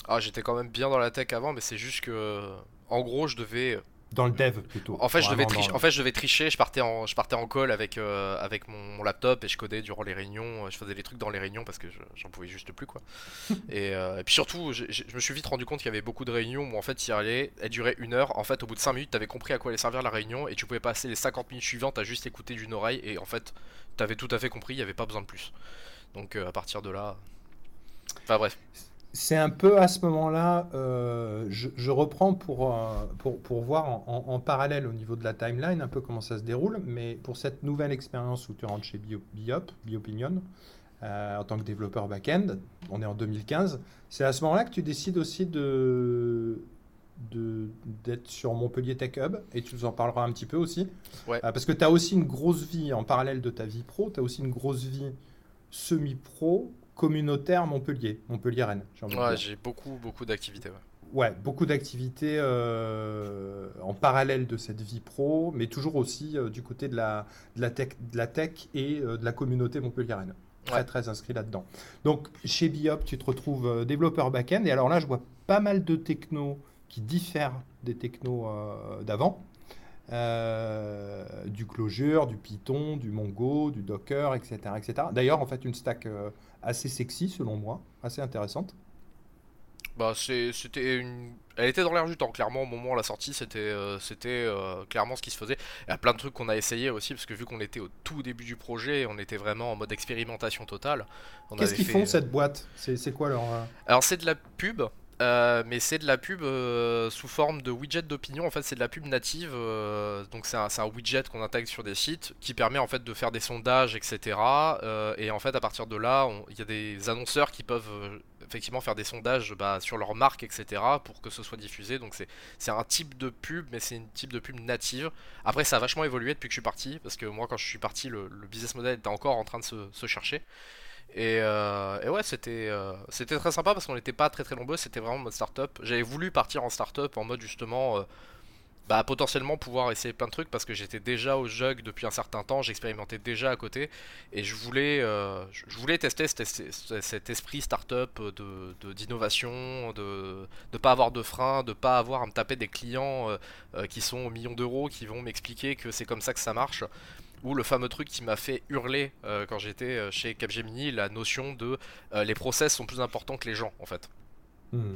Ah, j'étais quand même bien dans la tech avant, mais c'est juste que, en gros, je devais dans le dev plutôt. En fait, je devais tricher. En fait, je devais tricher. Je partais en, je partais en call avec euh, avec mon, laptop et je codais durant les réunions. Je faisais des trucs dans les réunions parce que j'en pouvais juste plus quoi. Euh, et, puis surtout, je, me suis vite rendu compte qu'il y avait beaucoup de réunions où en fait, y allait, elle durait une heure. En fait, au bout de 5 minutes, t'avais compris à quoi allait servir la réunion et tu pouvais passer les 50 minutes suivantes à juste écouter d'une oreille et en fait, t'avais tout à fait compris. Il y avait pas besoin de plus. Donc euh, à partir de là, enfin bref c'est un peu à ce moment-là, euh, je, reprends pour, euh, pour, pour, voir en, parallèle au niveau de la timeline un peu comment ça se déroule, mais pour cette nouvelle expérience où tu rentres chez Biop, Biopinion, euh, en tant que développeur back-end, on est en 2015, c'est à ce moment-là que tu décides aussi de d'être sur Montpellier Tech Hub et tu nous en parleras un petit peu aussi. parce que tu as aussi une grosse vie en parallèle de ta vie pro, tu as aussi une grosse vie semi-pro communautaire Montpellier, Montpellier-Rennes. Ouais, j'ai beaucoup, beaucoup d'activités. Ouais. beaucoup d'activités euh, en parallèle de cette vie pro, mais toujours aussi euh, du côté de la, de la, tech, de la tech et euh, de la communauté Montpellier-Rennes. Très, très inscrit là-dedans. Donc, chez Biop, tu te retrouves développeur back-end. Et alors là, je vois pas mal de technos qui diffèrent des technos d'avant. du Clojure, du Python, du Mongo, du Docker, etc. etc. D'ailleurs, en fait, une stack assez sexy selon moi, assez intéressante. Bah c'était une... Elle était dans l'air du temps, clairement au moment de la sortie c'était euh, c'était euh, clairement ce qui se faisait. Il y a plein de trucs qu'on a essayé aussi parce que vu qu'on était au tout début du projet, on était vraiment en mode expérimentation totale. Qu'est-ce qu'ils font euh, cette boîte? C'est quoi leur... Alors c'est de la pub, euh, mais c'est de la pub euh, sous forme de widget d'opinion. En fait, c'est de la pub native. Euh, donc, c'est un, widget qu'on intègre sur des sites qui permet en fait de faire des sondages, etc. et en fait, à partir de là, il y a des annonceurs qui peuvent effectivement faire des sondages bah, sur leur marque, etc. pour que ce soit diffusé. Donc, c'est un type de pub, mais c'est une type de pub native. Après, ça a vachement évolué depuis que je suis parti. Parce que moi, quand je suis parti, le, business model était encore en train de se chercher. Euh, et, ouais, c'était euh, c'était très sympa parce qu'on n'était pas très très nombreux, c'était vraiment mode startup. J'avais voulu partir en startup en mode justement, euh, bah potentiellement pouvoir essayer plein de trucs parce que j'étais déjà au jug depuis un certain temps, j'expérimentais déjà à côté. Et je voulais, voulais tester cet, esprit startup de d'innovation, de ne pas avoir de frein, de pas avoir à me taper des clients qui sont au million d'euros qui vont m'expliquer que c'est comme ça que ça marche ou le fameux truc qui m'a fait hurler euh, quand j'étais euh, chez Capgemini, la notion de euh, les process sont plus importants que les gens en fait. Hmm.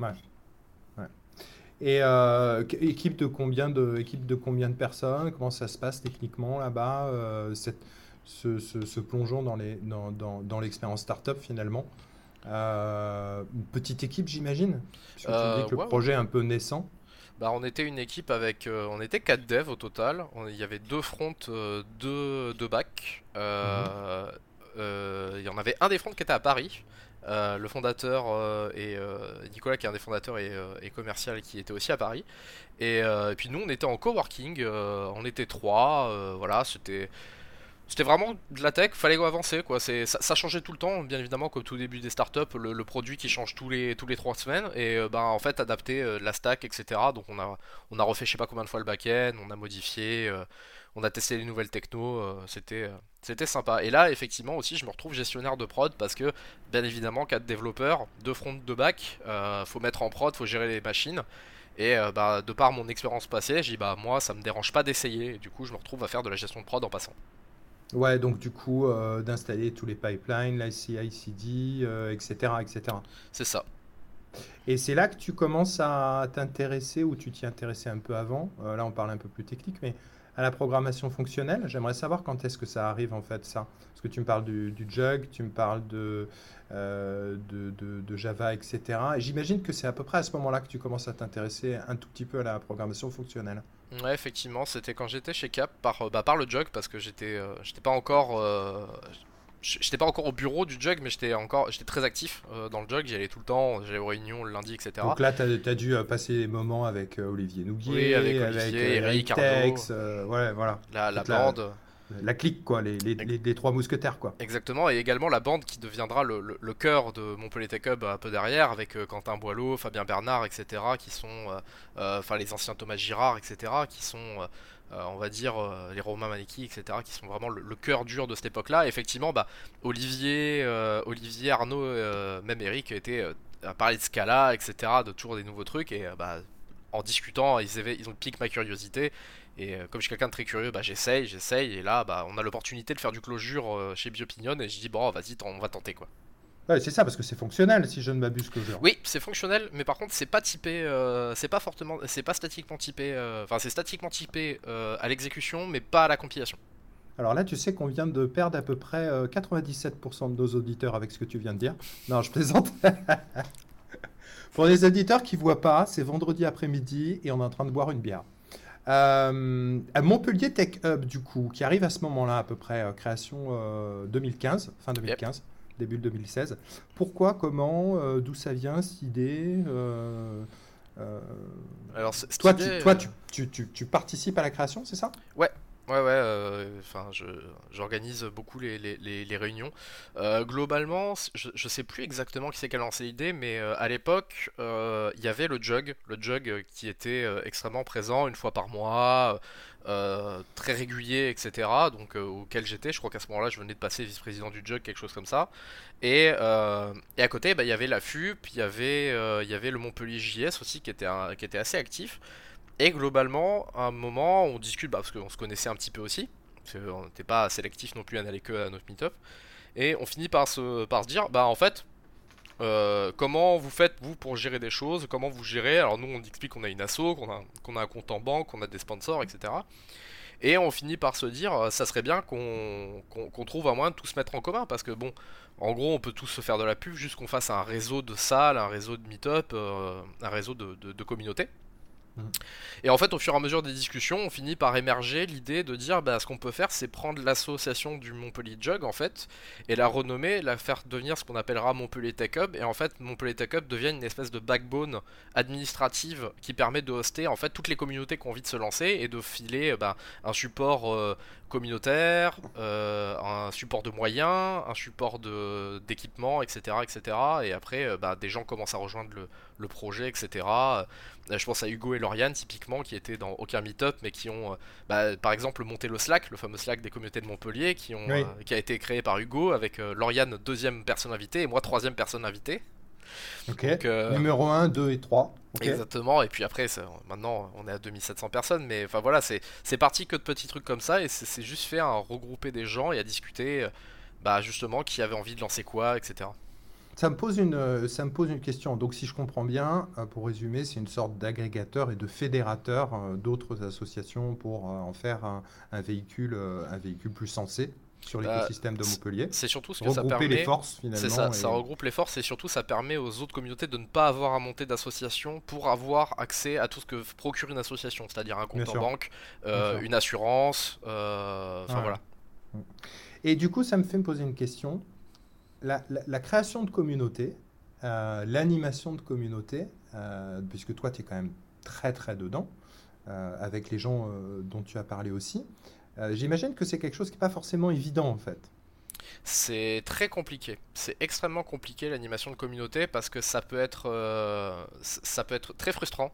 Ouais. Et équipe de combien de équipe de combien de personnes? Comment ça se passe techniquement là-bas ce, ce, plongeon dans les dans, dans, dans l'expérience startup finalement? une petite équipe j'imagine? tu dis que le projet est un peu naissant. Bah, on était une équipe avec. Euh, on était 4 devs au total. il y avait deux fronts, euh, deux, deux. Euh, mhm. il y en avait un des fronts qui était à Paris. le fondateur et Nicolas, qui est un des fondateurs et, commercial, qui était aussi à Paris. Et, puis nous, on était en coworking. on était trois. voilà, c'était c'était vraiment de la tech, fallait avancer quoi. C'est ça, changeait tout le temps, bien évidemment, comme tout début des startups, le, le produit qui change tous les tous les trois semaines et euh, ben en fait adapter euh, la stack, etc. Donc on a on a refait je sais pas combien de fois le back-end, on a modifié, euh, on a testé les nouvelles techno, c'était c'était sympa. Et là effectivement aussi je me retrouve gestionnaire de prod parce que bien évidemment quatre développeurs, deux front, deux back, faut mettre en prod, faut gérer les machines. Et bah, de par mon expérience passée, j'ai dit bah moi ça me dérange pas d'essayer. Du coup je me retrouve à faire de la gestion de prod en passant. Ouais, donc du coup, euh, d'installer tous les pipelines, l'ICI-CD, etc., etc. C'est ça. Et c'est là que tu commences à t'intéresser, ou tu t'y intéressais un peu avant, euh, là on parle un peu plus technique, mais à la programmation fonctionnelle. J'aimerais savoir quand est-ce que ça arrive en fait ça. Parce que tu me parles du, Jug, tu me parles de, euh, Java, etc. Et j'imagine que c'est à peu près à ce moment-là que tu commences à t'intéresser un tout petit peu à la programmation fonctionnelle. Ouais, effectivement, c'était quand j'étais chez Cap par, euh, bah, le Jug parce que j'étais euh, j'étais pas encore j'étais pas encore au bureau du Jug, mais j'étais encore j'étais très actif dans le Jug. J'y allais tout le temps, j'allais aux réunions le lundi, etc. Donc là, tu as, dû passer des moments avec Olivier Nouguier, avec Olivier, Eric, Tex, ouais, voilà. La, la bande la clique, quoi, les, les, trois mousquetaires, quoi. Exactement, et également la bande qui deviendra le, le, cœur de Montpellier Tech Hub un peu derrière, avec euh, Quentin Boileau, Fabien Bernard, etc., qui sont, euh, euh, enfin les anciens Thomas Girard, etc., qui sont, on va dire, les Romain Maleki, etc., qui sont vraiment le, cœur dur de cette époque-là. Effectivement, bah, Olivier, Olivier, Arnaud, même Eric, étaient à parler de Scala, etc., de toujours des nouveaux trucs, et bah, en discutant, ils, avaient, ils ont piqué ma curiosité. Et euh, comme je suis quelqu'un de très curieux, bah, j'essaye, j'essaye. Et là, bah, on a l'opportunité de faire du closure euh, chez Biopinion. Et je dis, bon, vas-y, on va tenter quoi. Ouais, c'est ça, parce que c'est fonctionnel si je ne m'abuse closure. Oui, c'est fonctionnel, mais par contre, c'est pas typé, euh, c'est pas fortement, c'est pas statiquement typé, enfin, c'est statiquement typé à l'exécution, mais pas à la compilation. Alors là, tu sais qu'on vient de perdre à peu près 97% de nos auditeurs avec ce que tu viens de dire. Non, je plaisante. Pour les auditeurs qui voient pas, c'est vendredi après-midi et on est en train de boire une bière. Euh, à Montpellier Tech Hub, du coup, qui arrive à ce moment-là, à peu près, euh, création 2015, euh, fin 2015, début 2016. Pourquoi, comment, d'où ça vient cette idée Alors, toi, tu, toi tu, tu, tu, participes à la création, c'est ça? Ouais, Ouais, ouais, euh, enfin, j'organise beaucoup les, les, les, réunions. Euh, globalement, je, je sais plus exactement qui c'est qui a lancé l'idée, mais euh, à l'époque, il y avait le Jug, le Jug qui était extrêmement présent une fois par mois, très régulier, etc. Donc, auquel j'étais, je crois qu'à ce moment-là, je venais de passer vice-président du Jug, quelque chose comme ça. Et, et à côté, bah, il y avait la FU, puis il y avait, le Montpellier JS aussi qui était, qui était assez actif. Et globalement, à un moment, on discute, bah, parce qu'on se connaissait un petit peu aussi, parce qu'on n'était pas sélectif non plus à n'aller que à notre meet-up, et on finit par se, dire, bah en fait, euh, comment vous faites vous pour gérer des choses, comment vous gérez, alors nous on explique qu'on a une asso, qu'on a, qu'on a un compte en banque, qu'on a des sponsors, etc. Et on finit par se dire, euh, ça serait bien qu'on trouve un moyen de tout se mettre en commun, parce que bon, en gros, on peut tous se faire de la pub, juste qu'on fasse un réseau de salles, un réseau de meet-up, euh, un réseau de, de, de communautés. Et en fait, au fur et à mesure des discussions, on finit par émerger l'idée de dire bah, ce qu'on peut faire, c'est prendre l'association du Montpellier Jug en fait, et la renommer, la faire devenir ce qu'on appellera Montpellier Tech Hub. Et en fait, Montpellier Tech Hub devient une espèce de backbone administrative qui permet de hoster en fait toutes les communautés qui ont envie de se lancer et de filer bah, un support euh, communautaire, euh, un support de moyens, un support d'équipement, etc., etc. Et après, euh, bah, des gens commencent à rejoindre le, le projet, etc. Euh, je pense à Hugo et Lauriane typiquement qui étaient dans aucun meet-up mais qui ont bah, par exemple monté le Slack, le fameux Slack des communautés de Montpellier qui, ont, qui a été créé par Hugo avec Lauriane deuxième personne invitée et moi troisième personne invitée. Ok. Numéro 1, 2 et 3. Exactement, et puis après, maintenant on est à 2700 personnes, mais enfin voilà, c'est parti que de petits trucs comme ça, et c'est juste fait à regrouper des gens et à discuter, euh, bah justement, qui avait envie de lancer quoi, etc. Ça me, pose une, euh, ça me pose une question. Donc, si je comprends bien, euh, pour résumer, c'est une sorte d'agrégateur et de fédérateur d'autres associations pour en faire un, un véhicule, un véhicule plus sensé sur bah, l'écosystème de Montpellier. C'est surtout ce que ça permet. les forces finalement. C'est ça, ça regroupe les forces et surtout ça permet aux autres communautés de ne pas avoir à monter d'association pour avoir accès à tout ce que procure une association, c'est-à-dire un compte en banque, euh, une assurance, euh, enfin voilà. Et du coup, ça me fait me poser une question. La, la, création de communauté, euh, l'animation de communauté, puisque toi tu es quand même très très dedans, avec les gens dont tu as parlé aussi. J'imagine que c'est quelque chose qui n'est pas forcément évident en fait. C'est très compliqué. C'est extrêmement compliqué l'animation de communauté parce que ça peut être, euh, ça peut être très frustrant.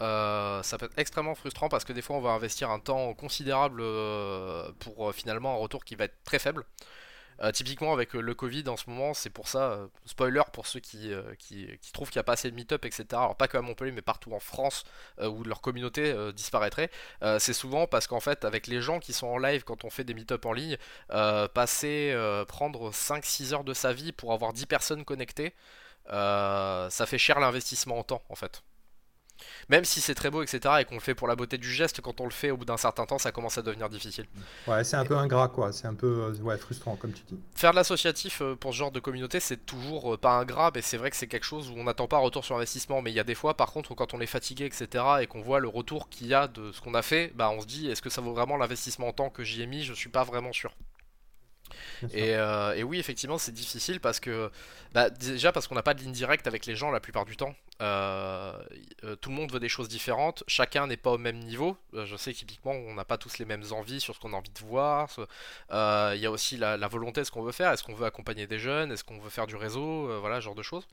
Euh, ça peut être extrêmement frustrant parce que des fois on va investir un temps considérable euh, pour finalement un retour qui va être très faible. Euh, typiquement avec euh, le Covid en ce moment, c'est pour ça, euh, spoiler pour ceux qui, qui, trouvent qu'il n'y a pas assez de meet-up, etc. Alors pas que à Montpellier, mais partout en France où leur communauté disparaîtrait. c'est souvent parce qu'en fait, avec les gens qui sont en live quand on fait des meet-up en ligne, passer, prendre 5-6 heures de sa vie pour avoir 10 personnes connectées, ça fait cher l'investissement en temps en fait. Même si c'est très beau, etc., et qu'on le fait pour la beauté du geste, quand on le fait au bout d'un certain temps, ça commence à devenir difficile. Ouais, c'est un peu ingrat, quoi. C'est un peu euh, ouais, frustrant, comme tu dis. Faire de l'associatif euh, pour ce genre de communauté, c'est toujours euh, pas ingrat, mais c'est vrai que c'est quelque chose où on n'attend pas un retour sur investissement. Mais il y a des fois, par contre, quand on est fatigué, etc., et qu'on voit le retour qu'il y a de ce qu'on a fait, bah on se dit, est-ce que ça vaut vraiment l'investissement en temps que j'y ai mis Je suis pas vraiment sûr. Euh, et, oui, effectivement, c'est difficile parce que, bah, déjà parce qu'on n'a pas de ligne directe avec les gens la plupart du temps. Euh, euh, tout le monde veut des choses différentes, chacun n'est pas au même niveau. je sais typiquement, on n'a pas tous les mêmes envies sur ce qu'on a envie de voir. Il y a aussi la, volonté de ce qu'on veut faire. Est-ce qu'on veut accompagner des jeunes? Est-ce qu'on veut faire du réseau? Voilà, ce genre de choses.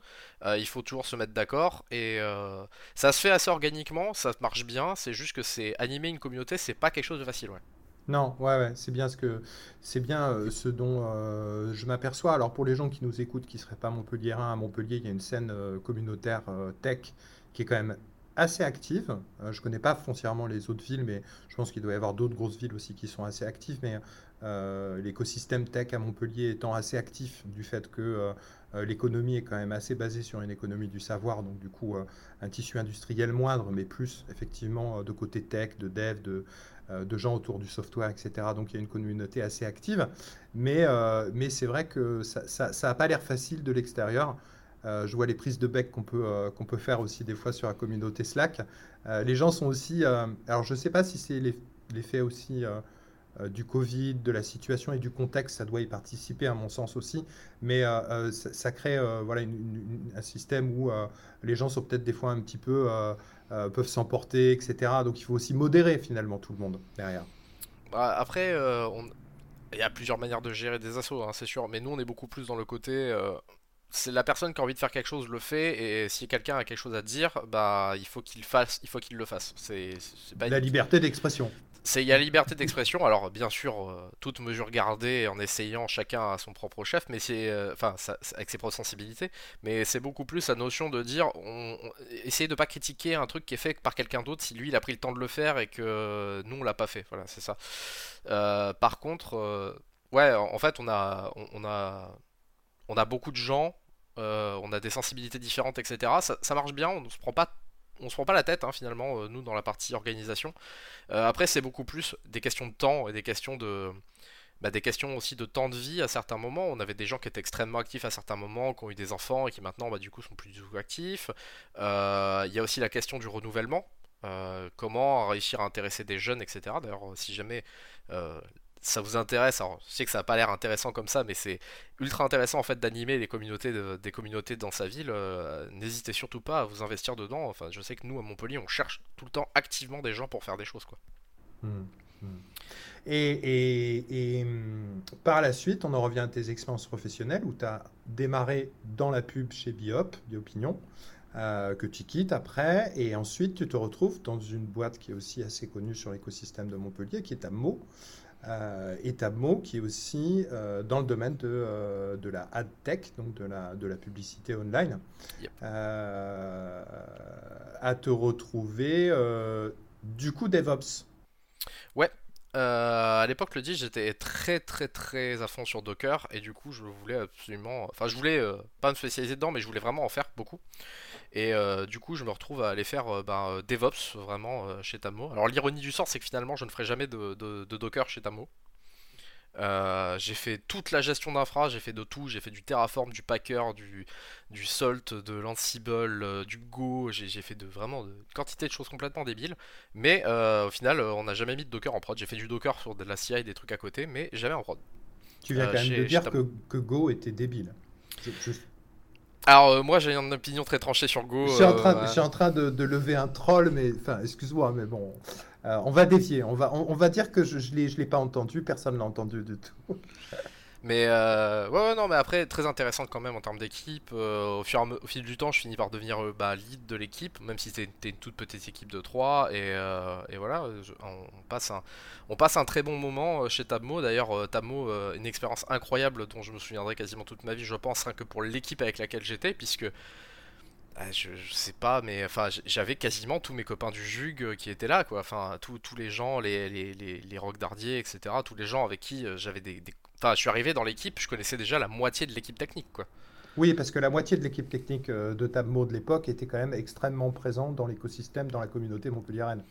il faut toujours se mettre d'accord et ça se fait assez organiquement, ça marche bien. C'est juste que c'est animer une communauté, c'est pas quelque chose de facile, ouais. Non, ouais, c'est bien ce que c'est bien euh, ce dont euh, je m'aperçois. Alors pour les gens qui nous écoutent, qui ne seraient pas montpelliérains, à Montpellier, il y a une scène euh, communautaire tech qui est quand même assez active. je connais pas foncièrement les autres villes, mais je pense qu'il doit y avoir d'autres grosses villes aussi qui sont assez actives. Mais l'écosystème tech à Montpellier étant assez actif du fait que l'économie est quand même assez basée sur une économie du savoir, donc du coup un tissu industriel moindre, mais plus effectivement de côté tech, de dev, de de gens autour du software, etc. Donc il y a une communauté assez active. Mais, euh, mais c'est vrai que ça n'a ça, pas l'air facile de l'extérieur. Euh, je vois les prises de bec qu'on peut, peut faire aussi des fois sur la communauté Slack. les gens sont aussi... alors je ne sais pas si c'est l'effet aussi du Covid, de la situation et du contexte, ça doit y participer à mon sens aussi, mais ça, crée voilà, un système où les gens sont peut-être des fois un petit peu euh, peuvent s'emporter, etc. Donc il faut aussi modérer finalement tout le monde derrière. Bah, après, euh, il y a plusieurs manières de gérer des assauts, hein, c'est sûr, mais nous on est beaucoup plus dans le côté euh, c'est la personne qui a envie de faire quelque chose le fait. Et si quelqu'un a quelque chose à dire bah il faut qu'il fasse il faut qu'il le fasse. C'est la liberté d'expression il y a liberté d'expression. Alors bien sûr, euh, toute mesure gardée en essayant chacun à son propre chef, mais c'est euh, enfin avec ses propres sensibilités. Mais c'est beaucoup plus la notion de dire, on, essayer de pas critiquer un truc qui est fait par quelqu'un d'autre si lui il a pris le temps de le faire et que nous on l'a pas fait. Voilà, c'est ça. Euh, par contre, ouais, en fait on a on, a on a beaucoup de gens. on a des sensibilités différentes, etc. Ça, ça marche bien, on ne se prend pas on se prend pas la tête hein, finalement, euh, nous dans la partie organisation. Euh, après, c'est beaucoup plus des questions de temps et des questions de. Bah, des questions aussi de temps de vie à certains moments. On avait des gens qui étaient extrêmement actifs à certains moments, qui ont eu des enfants et qui maintenant bah, du coup sont plus du tout actifs. Euh, il y a aussi la question du renouvellement. comment réussir à intéresser des jeunes, etc. D'ailleurs, si jamais ça vous intéresse, alors je sais que ça n'a pas l'air intéressant comme ça, mais c'est ultra intéressant en fait d'animer les communautés des communautés dans sa ville. Euh, n'hésitez surtout pas à vous investir dedans. Enfin, je sais que nous à Montpellier, on cherche tout le temps activement des gens pour faire des choses, quoi. Mmh, mmh. Et, mmh, par la suite, on en revient à tes expériences professionnelles où tu as démarré dans la pub chez Biop, Biopinion, euh, que tu quittes après, et ensuite tu te retrouves dans une boîte qui est aussi assez connue sur l'écosystème de Montpellier, qui est à Mo, euh, et Tabmo qui est aussi euh, dans le domaine de, euh, de la ad tech, donc de la, de la publicité online, à te retrouver du coup DevOps. Ouais, à l'époque, le dit, j'étais très très très à fond sur Docker et du coup, je voulais absolument, enfin, je voulais pas me spécialiser dedans, mais je voulais vraiment en faire beaucoup. Et euh, du coup, je me retrouve à aller faire euh, ben, euh, DevOps vraiment chez Tamo. Alors, l'ironie du sort, c'est que finalement, je ne ferai jamais de, Docker chez Tamo. J'ai fait toute la gestion d'infra, j'ai fait de tout, j'ai fait du Terraform, du Packer, du, du Salt, de l'Ansible, du Go, j'ai fait de vraiment de quantité de choses complètement débiles. Mais au final, on n'a jamais mis de Docker en prod. J'ai fait du Docker sur de la CI et des trucs à côté, mais jamais en prod. Tu viens quand même de dire que, Go était débile. Alors euh, moi j'ai une opinion très tranchée sur Go. Je suis en train, euh, je suis en train de, lever un troll, mais enfin excuse-moi, mais bon. Euh, on va dévier, on va, on, va dire que je ne l'ai pas entendu, personne ne l'a entendu du tout. Mais euh, non, mais après, très intéressant quand même en termes d'équipe. Euh, au, fur au fil du temps, je finis par devenir euh, bah, lead de l'équipe, même si c'était une toute petite équipe de 3. Et, et voilà, on, passe un, on passe un très bon moment chez Tabmo. D'ailleurs, Tabmo, une expérience incroyable dont je me souviendrai quasiment toute ma vie, je pense, que pour l'équipe avec laquelle j'étais, puisque ah, je, sais pas, mais enfin, j'avais quasiment tous mes copains du Jug euh, qui étaient là, quoi. Enfin, tous, les gens, les, les, les, les rock dardiers, etc. Tous les gens avec qui euh, j'avais des, Enfin, je suis arrivé dans l'équipe, je connaissais déjà la moitié de l'équipe technique, quoi. Oui, parce que la moitié de l'équipe technique euh, de Tabmo de l'époque était quand même extrêmement présente dans l'écosystème, dans la communauté montpelliéraine.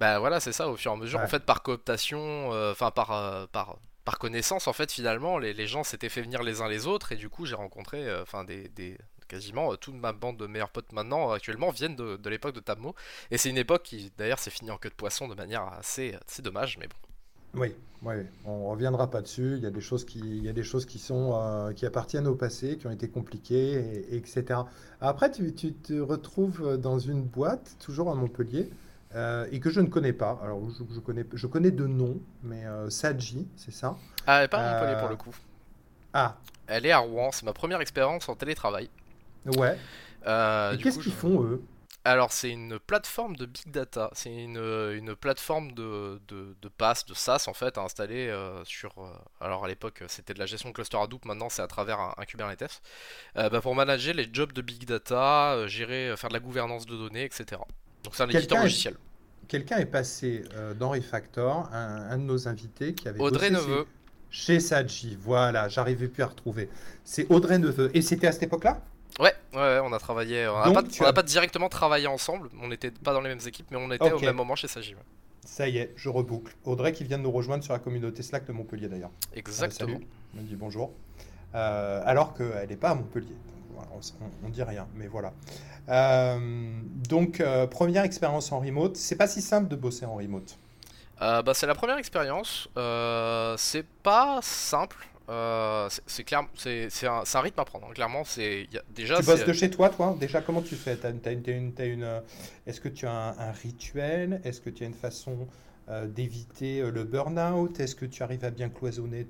Bah voilà, c'est ça, au fur et à mesure, en fait, par cooptation, enfin, par, par, par connaissance, en fait, finalement, les, les gens s'étaient fait venir les uns les autres, et du coup, j'ai rencontré, enfin, des, des quasiment euh, toute ma bande de meilleurs potes maintenant euh, actuellement viennent de, l'époque de Tabmo et c'est une époque qui d'ailleurs s'est finie en queue de poisson de manière assez, assez dommage mais bon. Oui, oui, on reviendra pas dessus. Il y a des choses qui, il y a des choses qui sont, euh, qui appartiennent au passé, qui ont été compliquées, etc. Après, tu, tu, te retrouves dans une boîte, toujours à Montpellier, et que je ne connais pas. Alors, je, connais, je connais de nom, mais Saji, c'est ça? Ah, elle n'est pas à Montpellier pour le coup. Ah. Elle est à Rouen. C'est ma première expérience en télétravail. Ouais. Euh, qu'est-ce qu'ils font, eux? Alors c'est une plateforme de big data, c'est une, une, plateforme de, de, de PaaS, de SaaS en fait, installée euh, sur... Euh, alors à l'époque c'était de la gestion de cluster Hadoop, maintenant c'est à travers un, Kubernetes, bah, pour manager les jobs de big data, gérer, faire de la gouvernance de données, etc. Donc c'est un éditeur logiciel. Quelqu'un est passé dans Refactor, un, un, de nos invités qui avait... Audrey Neveu. Chez Saji, voilà, j'arrivais plus à retrouver. C'est Audrey Neveu. Et c'était à cette époque-là? Ouais, ouais, on a travaillé. On n'a pas, directement travaillé ensemble. On n'était pas dans les mêmes équipes, mais on était au même moment chez Sagi. Ça y est, je reboucle. Audrey qui vient de nous rejoindre sur la communauté Slack de Montpellier d'ailleurs. Exactement. salut, me dit bonjour. Euh, alors qu'elle n'est pas à Montpellier. on, ne dit rien, mais voilà. Euh, donc, euh, première expérience en remote. C'est pas si simple de bosser en remote. bah, c'est la première expérience. c'est pas simple. Euh, c'est clair, c'est un, un, rythme à prendre. Hein. Clairement, c'est déjà. Tu bosses de chez toi, toi Déjà, comment tu fais? Une, une, Est-ce que tu as un, rituel? Est-ce que tu as une façon euh, d'éviter euh, le burn-out? Est-ce que tu arrives à bien cloisonner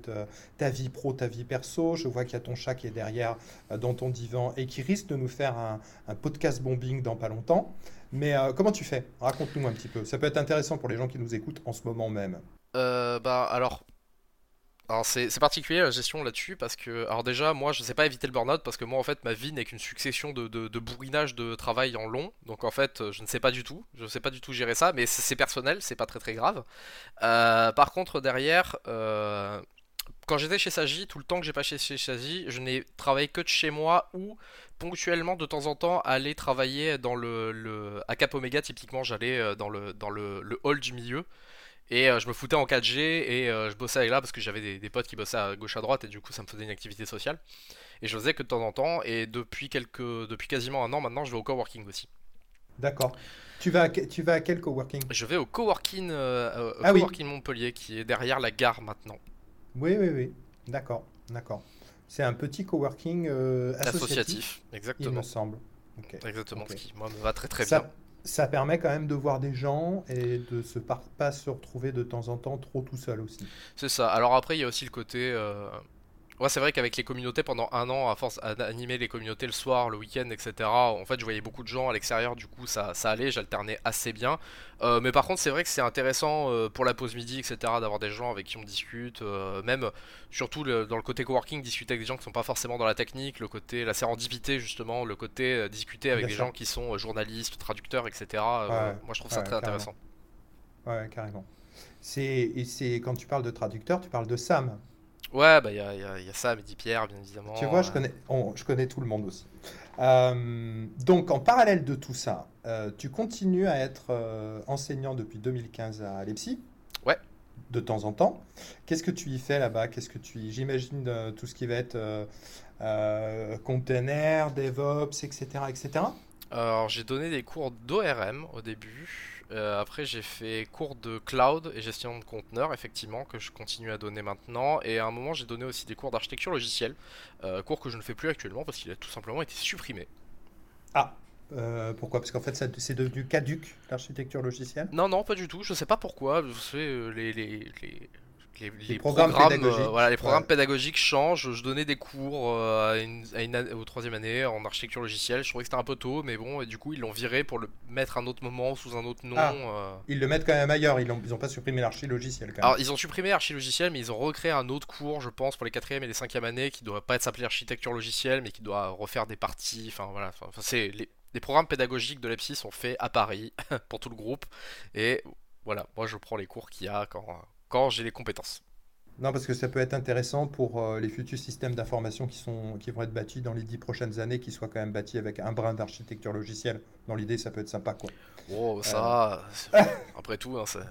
ta, vie pro, ta vie perso? Je vois qu'il y a ton chat qui est derrière dans ton divan et qui risque de nous faire un, un podcast bombing dans pas longtemps. Mais comment tu fais? Raconte-nous un petit peu. Ça peut être intéressant pour les gens qui nous écoutent en ce moment même. bah alors c'est particulier la gestion là-dessus parce que alors déjà moi je sais pas éviter le burn-out parce que moi en fait ma vie n'est qu'une succession de, de, bourrinage de travail en long. Donc en fait je ne sais pas du tout. Je ne sais pas du tout gérer ça mais c'est personnel c'est pas très très grave. Euh, par contre derrière euh, quand j'étais chez Sagi tout le temps que j'ai pas chez, Sagi je n'ai travaillé que de chez moi ou ponctuellement de temps en temps aller travailler dans le, le à Cap Omega typiquement j'allais euh, dans le dans le hall du milieu et euh, je me foutais en 4G et euh, je bossais avec là parce que j'avais des, potes qui bossaient à gauche à droite et du coup ça me faisait une activité sociale. Et je faisais que de temps en temps et depuis, quelques, depuis quasiment un an maintenant je vais au coworking aussi. D'accord. Tu vas, à, tu vas à quel coworking? Je vais au coworking, euh, ah coworking Montpellier qui est derrière la gare maintenant. Oui, oui, oui. D'accord, d'accord. C'est un petit coworking associatif, associatif, exactement. Il me semble. Exactement, ce qui moi me va très très bien ça permet quand même de voir des gens et de se pas se retrouver de temps en temps trop tout seul aussi. C'est ça. Alors après, il y a aussi le côté euh, C'est vrai qu'avec les communautés, pendant un an, à force d'animer les communautés le soir, le week-end, etc., en fait, je voyais beaucoup de gens à l'extérieur, du coup, ça, ça allait, j'alternais assez bien. Euh, mais par contre, c'est vrai que c'est intéressant euh, pour la pause midi, etc., d'avoir des gens avec qui on discute, euh, même, surtout dans le côté coworking, discuter avec des gens qui sont pas forcément dans la technique, le côté, la sérendipité, justement, le côté discuter avec des gens qui sont journalistes, traducteurs, etc., moi, je trouve ça très intéressant. Ouais, carrément. C'est, quand tu parles de traducteur, tu parles de Sam. Ouais, bah il y a, y, a, ça, Mehdi Pierre, bien évidemment. Tu vois, je connais, je connais tout le monde aussi. Euh, donc, en parallèle de tout ça, euh, tu continues à être euh, enseignant depuis 2015 à Lepsi Ouais. De temps en temps. Qu'est-ce que tu y fais là-bas? Qu'est-ce que tu J'imagine tout ce qui va être container, DevOps, etc., etc. Alors, j'ai donné des cours d'ORM au début. Euh, après, j'ai fait cours de cloud et gestion de conteneurs, effectivement, que je continue à donner maintenant. Et à un moment, j'ai donné aussi des cours d'architecture logicielle, euh, cours que je ne fais plus actuellement parce qu'il a tout simplement été supprimé. Ah, Euh, pourquoi? Parce qu'en fait, c'est devenu caduque, l'architecture logicielle? Non, non, pas du tout. Je sais pas pourquoi. Euh, les, les, les, programmes, pédagogiques, euh, voilà, les programmes pédagogiques changent. Je donnais des cours euh, à une, à une au troisième année en architecture logicielle. Je trouvais que c'était un peu tôt, mais bon, et du coup ils l'ont viré pour le mettre un autre moment sous un autre nom. Ah, euh. Ils le mettent quand même ailleurs. Ils n'ont ils ont pas supprimé l'archi logiciel. Alors ils ont supprimé l'archi logiciel, mais ils ont recréé un autre cours, je pense, pour les quatrième et les cinquième années, qui doit pas être s'appeler architecture logicielle, mais qui doit refaire des parties. Enfin voilà. Enfin, c'est les, les programmes pédagogiques de l'EPSI sont faits à Paris pour tout le groupe, et voilà, moi je prends les cours qu'il y a quand, quand j'ai les compétences. Non, parce que ça peut être intéressant pour euh, les futurs systèmes d'information qui, sont, qui vont être bâtis dans les dix prochaines années, qui soient quand même bâtis avec un brin d'architecture logicielle. Dans l'idée, ça peut être sympa. Quoi. Oh, ça, après tout, hein, c'est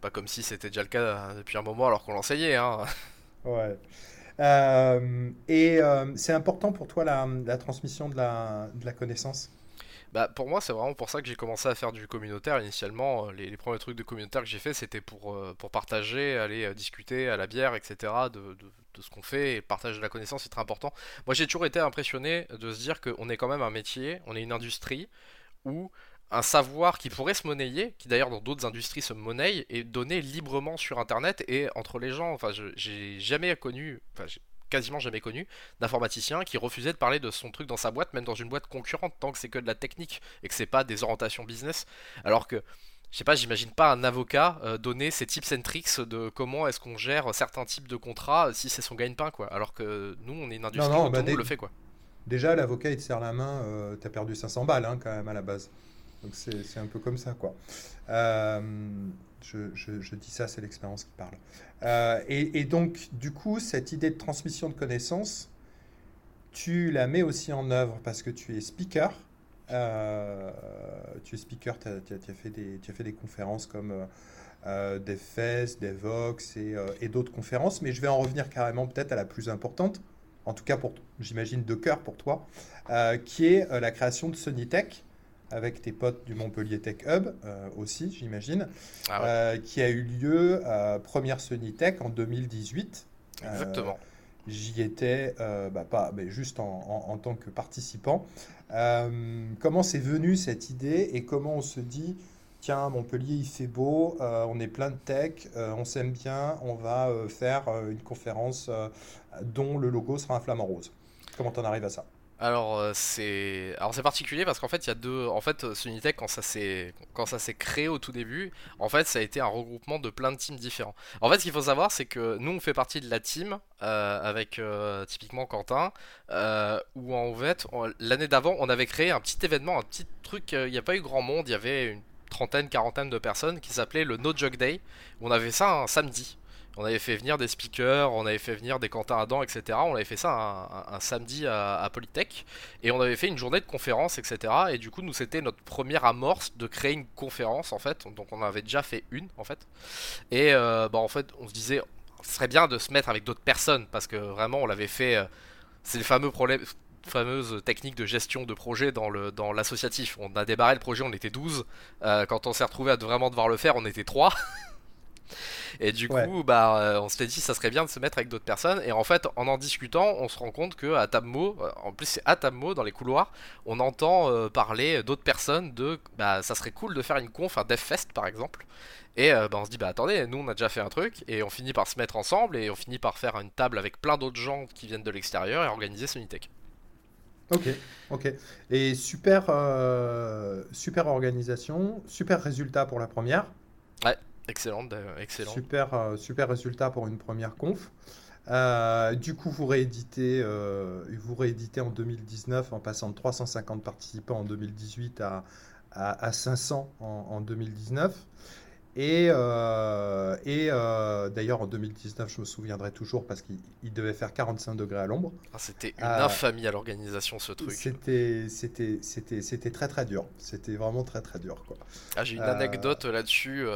pas comme si c'était déjà le cas euh, depuis un moment alors qu'on l'enseignait. Hein. Ouais. Euh, et c'est important pour toi la, la transmission de la, de la connaissance? Bah, pour moi, c'est vraiment pour ça que j'ai commencé à faire du communautaire initialement. Euh, les, premiers trucs de communautaire que j'ai fait, c'était pour, euh, pour partager, aller euh, discuter à la bière, etc. de, de, ce qu'on fait. Et le partage de la connaissance, c'est très important. Moi, j'ai toujours été impressionné de se dire qu'on est quand même un métier, on est une industrie où un savoir qui pourrait se monnayer, qui d'ailleurs dans d'autres industries se monnaie, est donné librement sur Internet et entre les gens. Enfin, j'ai jamais connu, quasiment jamais connu d'informaticien qui refusait de parler de son truc dans sa boîte, même dans une boîte concurrente, tant que c'est que de la technique et que c'est pas des orientations business. Alors que je sais pas, j'imagine pas un avocat euh, donner ses tips and tricks de comment est-ce qu'on gère certains types de contrats si c'est son gagne-pain, quoi. Alors que nous, on est une industrie où tout le fait, quoi. Déjà, l'avocat, il te serre la main, euh, t'as perdu 500 balles, hein, quand même, à la base. Donc c'est un peu comme ça, quoi. Euh, je, dis ça, c'est l'expérience qui parle. Euh, et, donc, du coup, cette idée de transmission de connaissances, tu la mets aussi en œuvre parce que tu es speaker. Euh, tu es speaker, tu as, fait des, des conférences comme euh, DevFest, DevOps et, et d'autres conférences, mais je vais en revenir carrément peut-être à la plus importante, en tout cas, j'imagine, de cœur pour toi, qui est la création de Sonitech avec tes potes du Montpellier Tech Hub euh, aussi, j'imagine, ah euh, qui a eu lieu à Première Tech en 2018. Exactement. Euh, j'y étais, bah, pas, mais juste en, en, tant que participant. comment c'est venu cette idée et comment on se dit, tiens, Montpellier, il fait beau, on est plein de tech, on s'aime bien, on va faire une conférence dont le logo sera un flamant rose. Comment t'en arrives à ça? Alors euh, c'est alors c'est particulier parce qu'en fait il y a deux en fait Unitech quand ça s'est quand ça s'est créé au tout début en fait ça a été un regroupement de plein de teams différents. En fait ce qu'il faut savoir c'est que nous on fait partie de la team euh, avec euh, typiquement Quentin où en fait l'année d'avant on avait créé un petit événement un petit truc il n'y a pas eu grand monde il y avait une trentaine quarantaine de personnes qui s'appelait le No Jug Day où on avait ça un samedi on avait fait venir des speakers, on avait fait venir des Quentin Adam, etc. On avait fait ça un, samedi à, Polytech. Et on avait fait une journée de conférence, etc. Et du coup, nous, c'était notre première amorce de créer une conférence, en fait. Donc, on avait déjà fait une, en fait. Et euh, bah, en fait, on se disait, ce serait bien de se mettre avec d'autres personnes. Parce que vraiment, on l'avait fait. Euh, c'est le fameux problème fameuse technique de gestion de projet dans le dans l'associatif. On a débarré le projet, on était 12. Euh, quand on s'est retrouvé à vraiment devoir le faire, on était 3. Et du coup, bah, euh, on s'était dit, ça serait bien de se mettre avec d'autres personnes. Et en fait, en en discutant, on se rend compte que à Tabmo, euh, en plus c'est à Tabmo dans les couloirs, on entend euh, parler d'autres personnes de, bah, ça serait cool de faire une conf, un DevFest par exemple. Et bah, on se dit, bah attendez, nous on a déjà fait un truc, et on finit par se mettre ensemble, et on finit par faire une table avec plein d'autres gens qui viennent de l'extérieur et organiser Sonitech. Ok, ok. Et super, super organisation, super résultat pour la première. Ouais. Excellent, excellent. Super, euh, super résultat pour une première conf. Euh, du coup, vous rééditez, euh, vous rééditez en 2019 en passant de 350 participants en 2018 à, à, 500 en, en 2019. Et, euh, et euh, d'ailleurs, en 2019, je me souviendrai toujours parce qu'il devait faire 45 degrés à l'ombre. Ah, c'était une euh, infamie à l'organisation, ce truc. C'était, très très dur. C'était vraiment très très dur. Quoi. Ah, j'ai une anecdote là-dessus.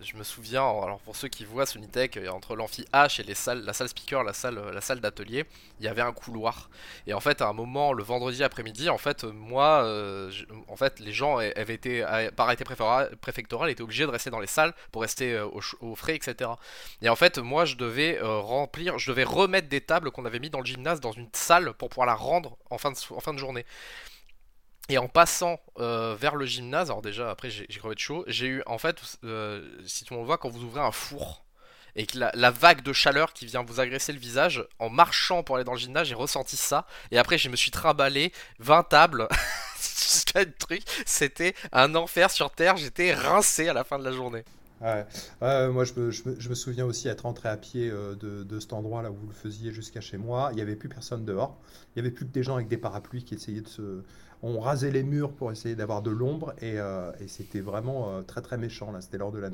je me souviens, alors pour ceux qui voient Sonitech, entre l'amphi H et les salles, la salle speaker, la salle, la salle d'atelier, il y avait un couloir. Et en fait, à un moment, le vendredi après-midi, en fait, moi, en fait, les gens avaient été, par arrêté préfectoral, étaient obligés de rester dans les salles pour rester euh, au, frais, etc. Et en fait, moi, je devais euh, remplir, je devais remettre des tables qu'on avait mis dans le gymnase dans une salle pour pouvoir la rendre en fin de, journée. Et en passant euh, vers le gymnase, alors déjà après j'ai crevé de chaud, j'ai eu en fait, si tout le monde voit, quand vous ouvrez un four et que la, vague de chaleur qui vient vous agresser le visage, en marchant pour aller dans le gymnase, j'ai ressenti ça. Et après je me suis trimballé 20 tables, truc, c'était un enfer sur Terre, j'étais rincé à la fin de la journée. Ouais. moi, je me, je, me, souviens aussi être rentré à pied euh, de, de, cet endroit là où vous le faisiez jusqu'à chez moi. Il n'y avait plus personne dehors. Il n'y avait plus que des gens avec des parapluies qui essayaient de se, on rasait les murs pour essayer d'avoir de l'ombre et, euh, c'était vraiment euh, très très méchant. Là, c'était lors de la,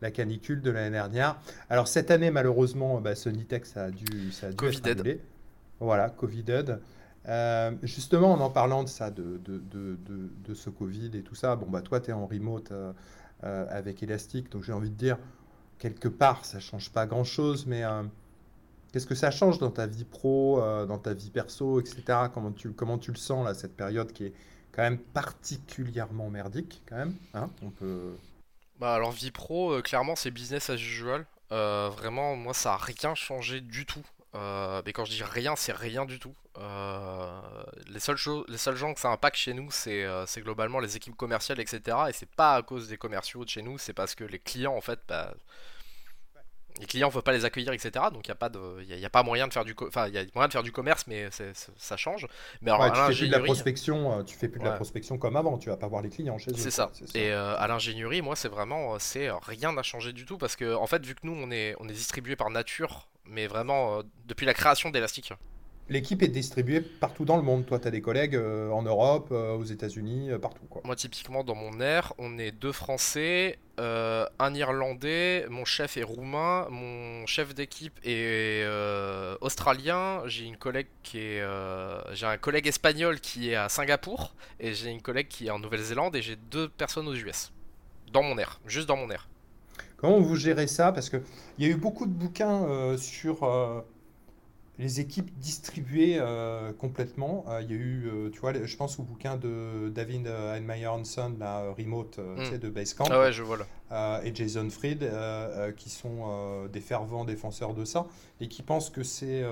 la, canicule de l'année dernière. Alors cette année, malheureusement, bah, Sonitex a dû, ça a dû être annulé. Voilà, Covid. Euh, justement, en en parlant de ça, de, de, de, de, ce Covid et tout ça, bon bah toi, tu es en remote avec Elastic, donc j'ai envie de dire quelque part, ça change pas grand chose, mais Qu'est-ce que ça change dans ta vie pro, euh, dans ta vie perso, etc. Comment tu, comment tu le sens, là, cette période qui est quand même particulièrement merdique, quand même hein? Bah alors, vie pro, euh, clairement, c'est business as usual. Euh, vraiment, moi, ça a rien changé du tout. mais quand je dis rien, c'est rien du tout. les, seules choses, les seuls gens que ça impacte chez nous, c'est globalement les équipes commerciales, etc. Et c'est pas à cause des commerciaux de chez nous, c'est parce que les clients, en fait, bah, les clients ne veulent pas les accueillir, etc. Donc il n'y a pas de, il a, pas moyen de faire du, enfin il y a moyen de faire du commerce, mais ça change. Mais alors, tu fais plus de la prospection, euh, tu fais plus de la prospection comme avant. Tu vas pas voir les clients chez eux. C'est ça. Et euh, à l'ingénierie, moi, c'est vraiment, euh, c'est rien n'a changé du tout parce que en fait, vu que nous, on est, on est distribué par nature, mais vraiment depuis la création d'Elastic. L'équipe est distribuée partout dans le monde. Toi, tu as des collègues en Europe, aux États-Unis, partout. Quoi. Moi, typiquement, dans mon air, on est deux Français, euh, un Irlandais, mon chef est roumain, mon chef d'équipe est euh, australien, j'ai une collègue qui est, euh, j'ai un collègue espagnol qui est à Singapour et j'ai une collègue qui est en Nouvelle-Zélande et j'ai deux personnes aux US dans mon air, juste dans mon air. Comment vous gérez ça? Parce que il y a eu beaucoup de bouquins sur les équipes distribuées euh, complètement. Euh, il y a eu, euh, tu vois, je pense au bouquin de David Einmeyer Hanson, la Remote mm. de Basecamp. Ah ouais, je vois et Jason Fried, qui sont des fervents défenseurs de ça et qui pensent que c'est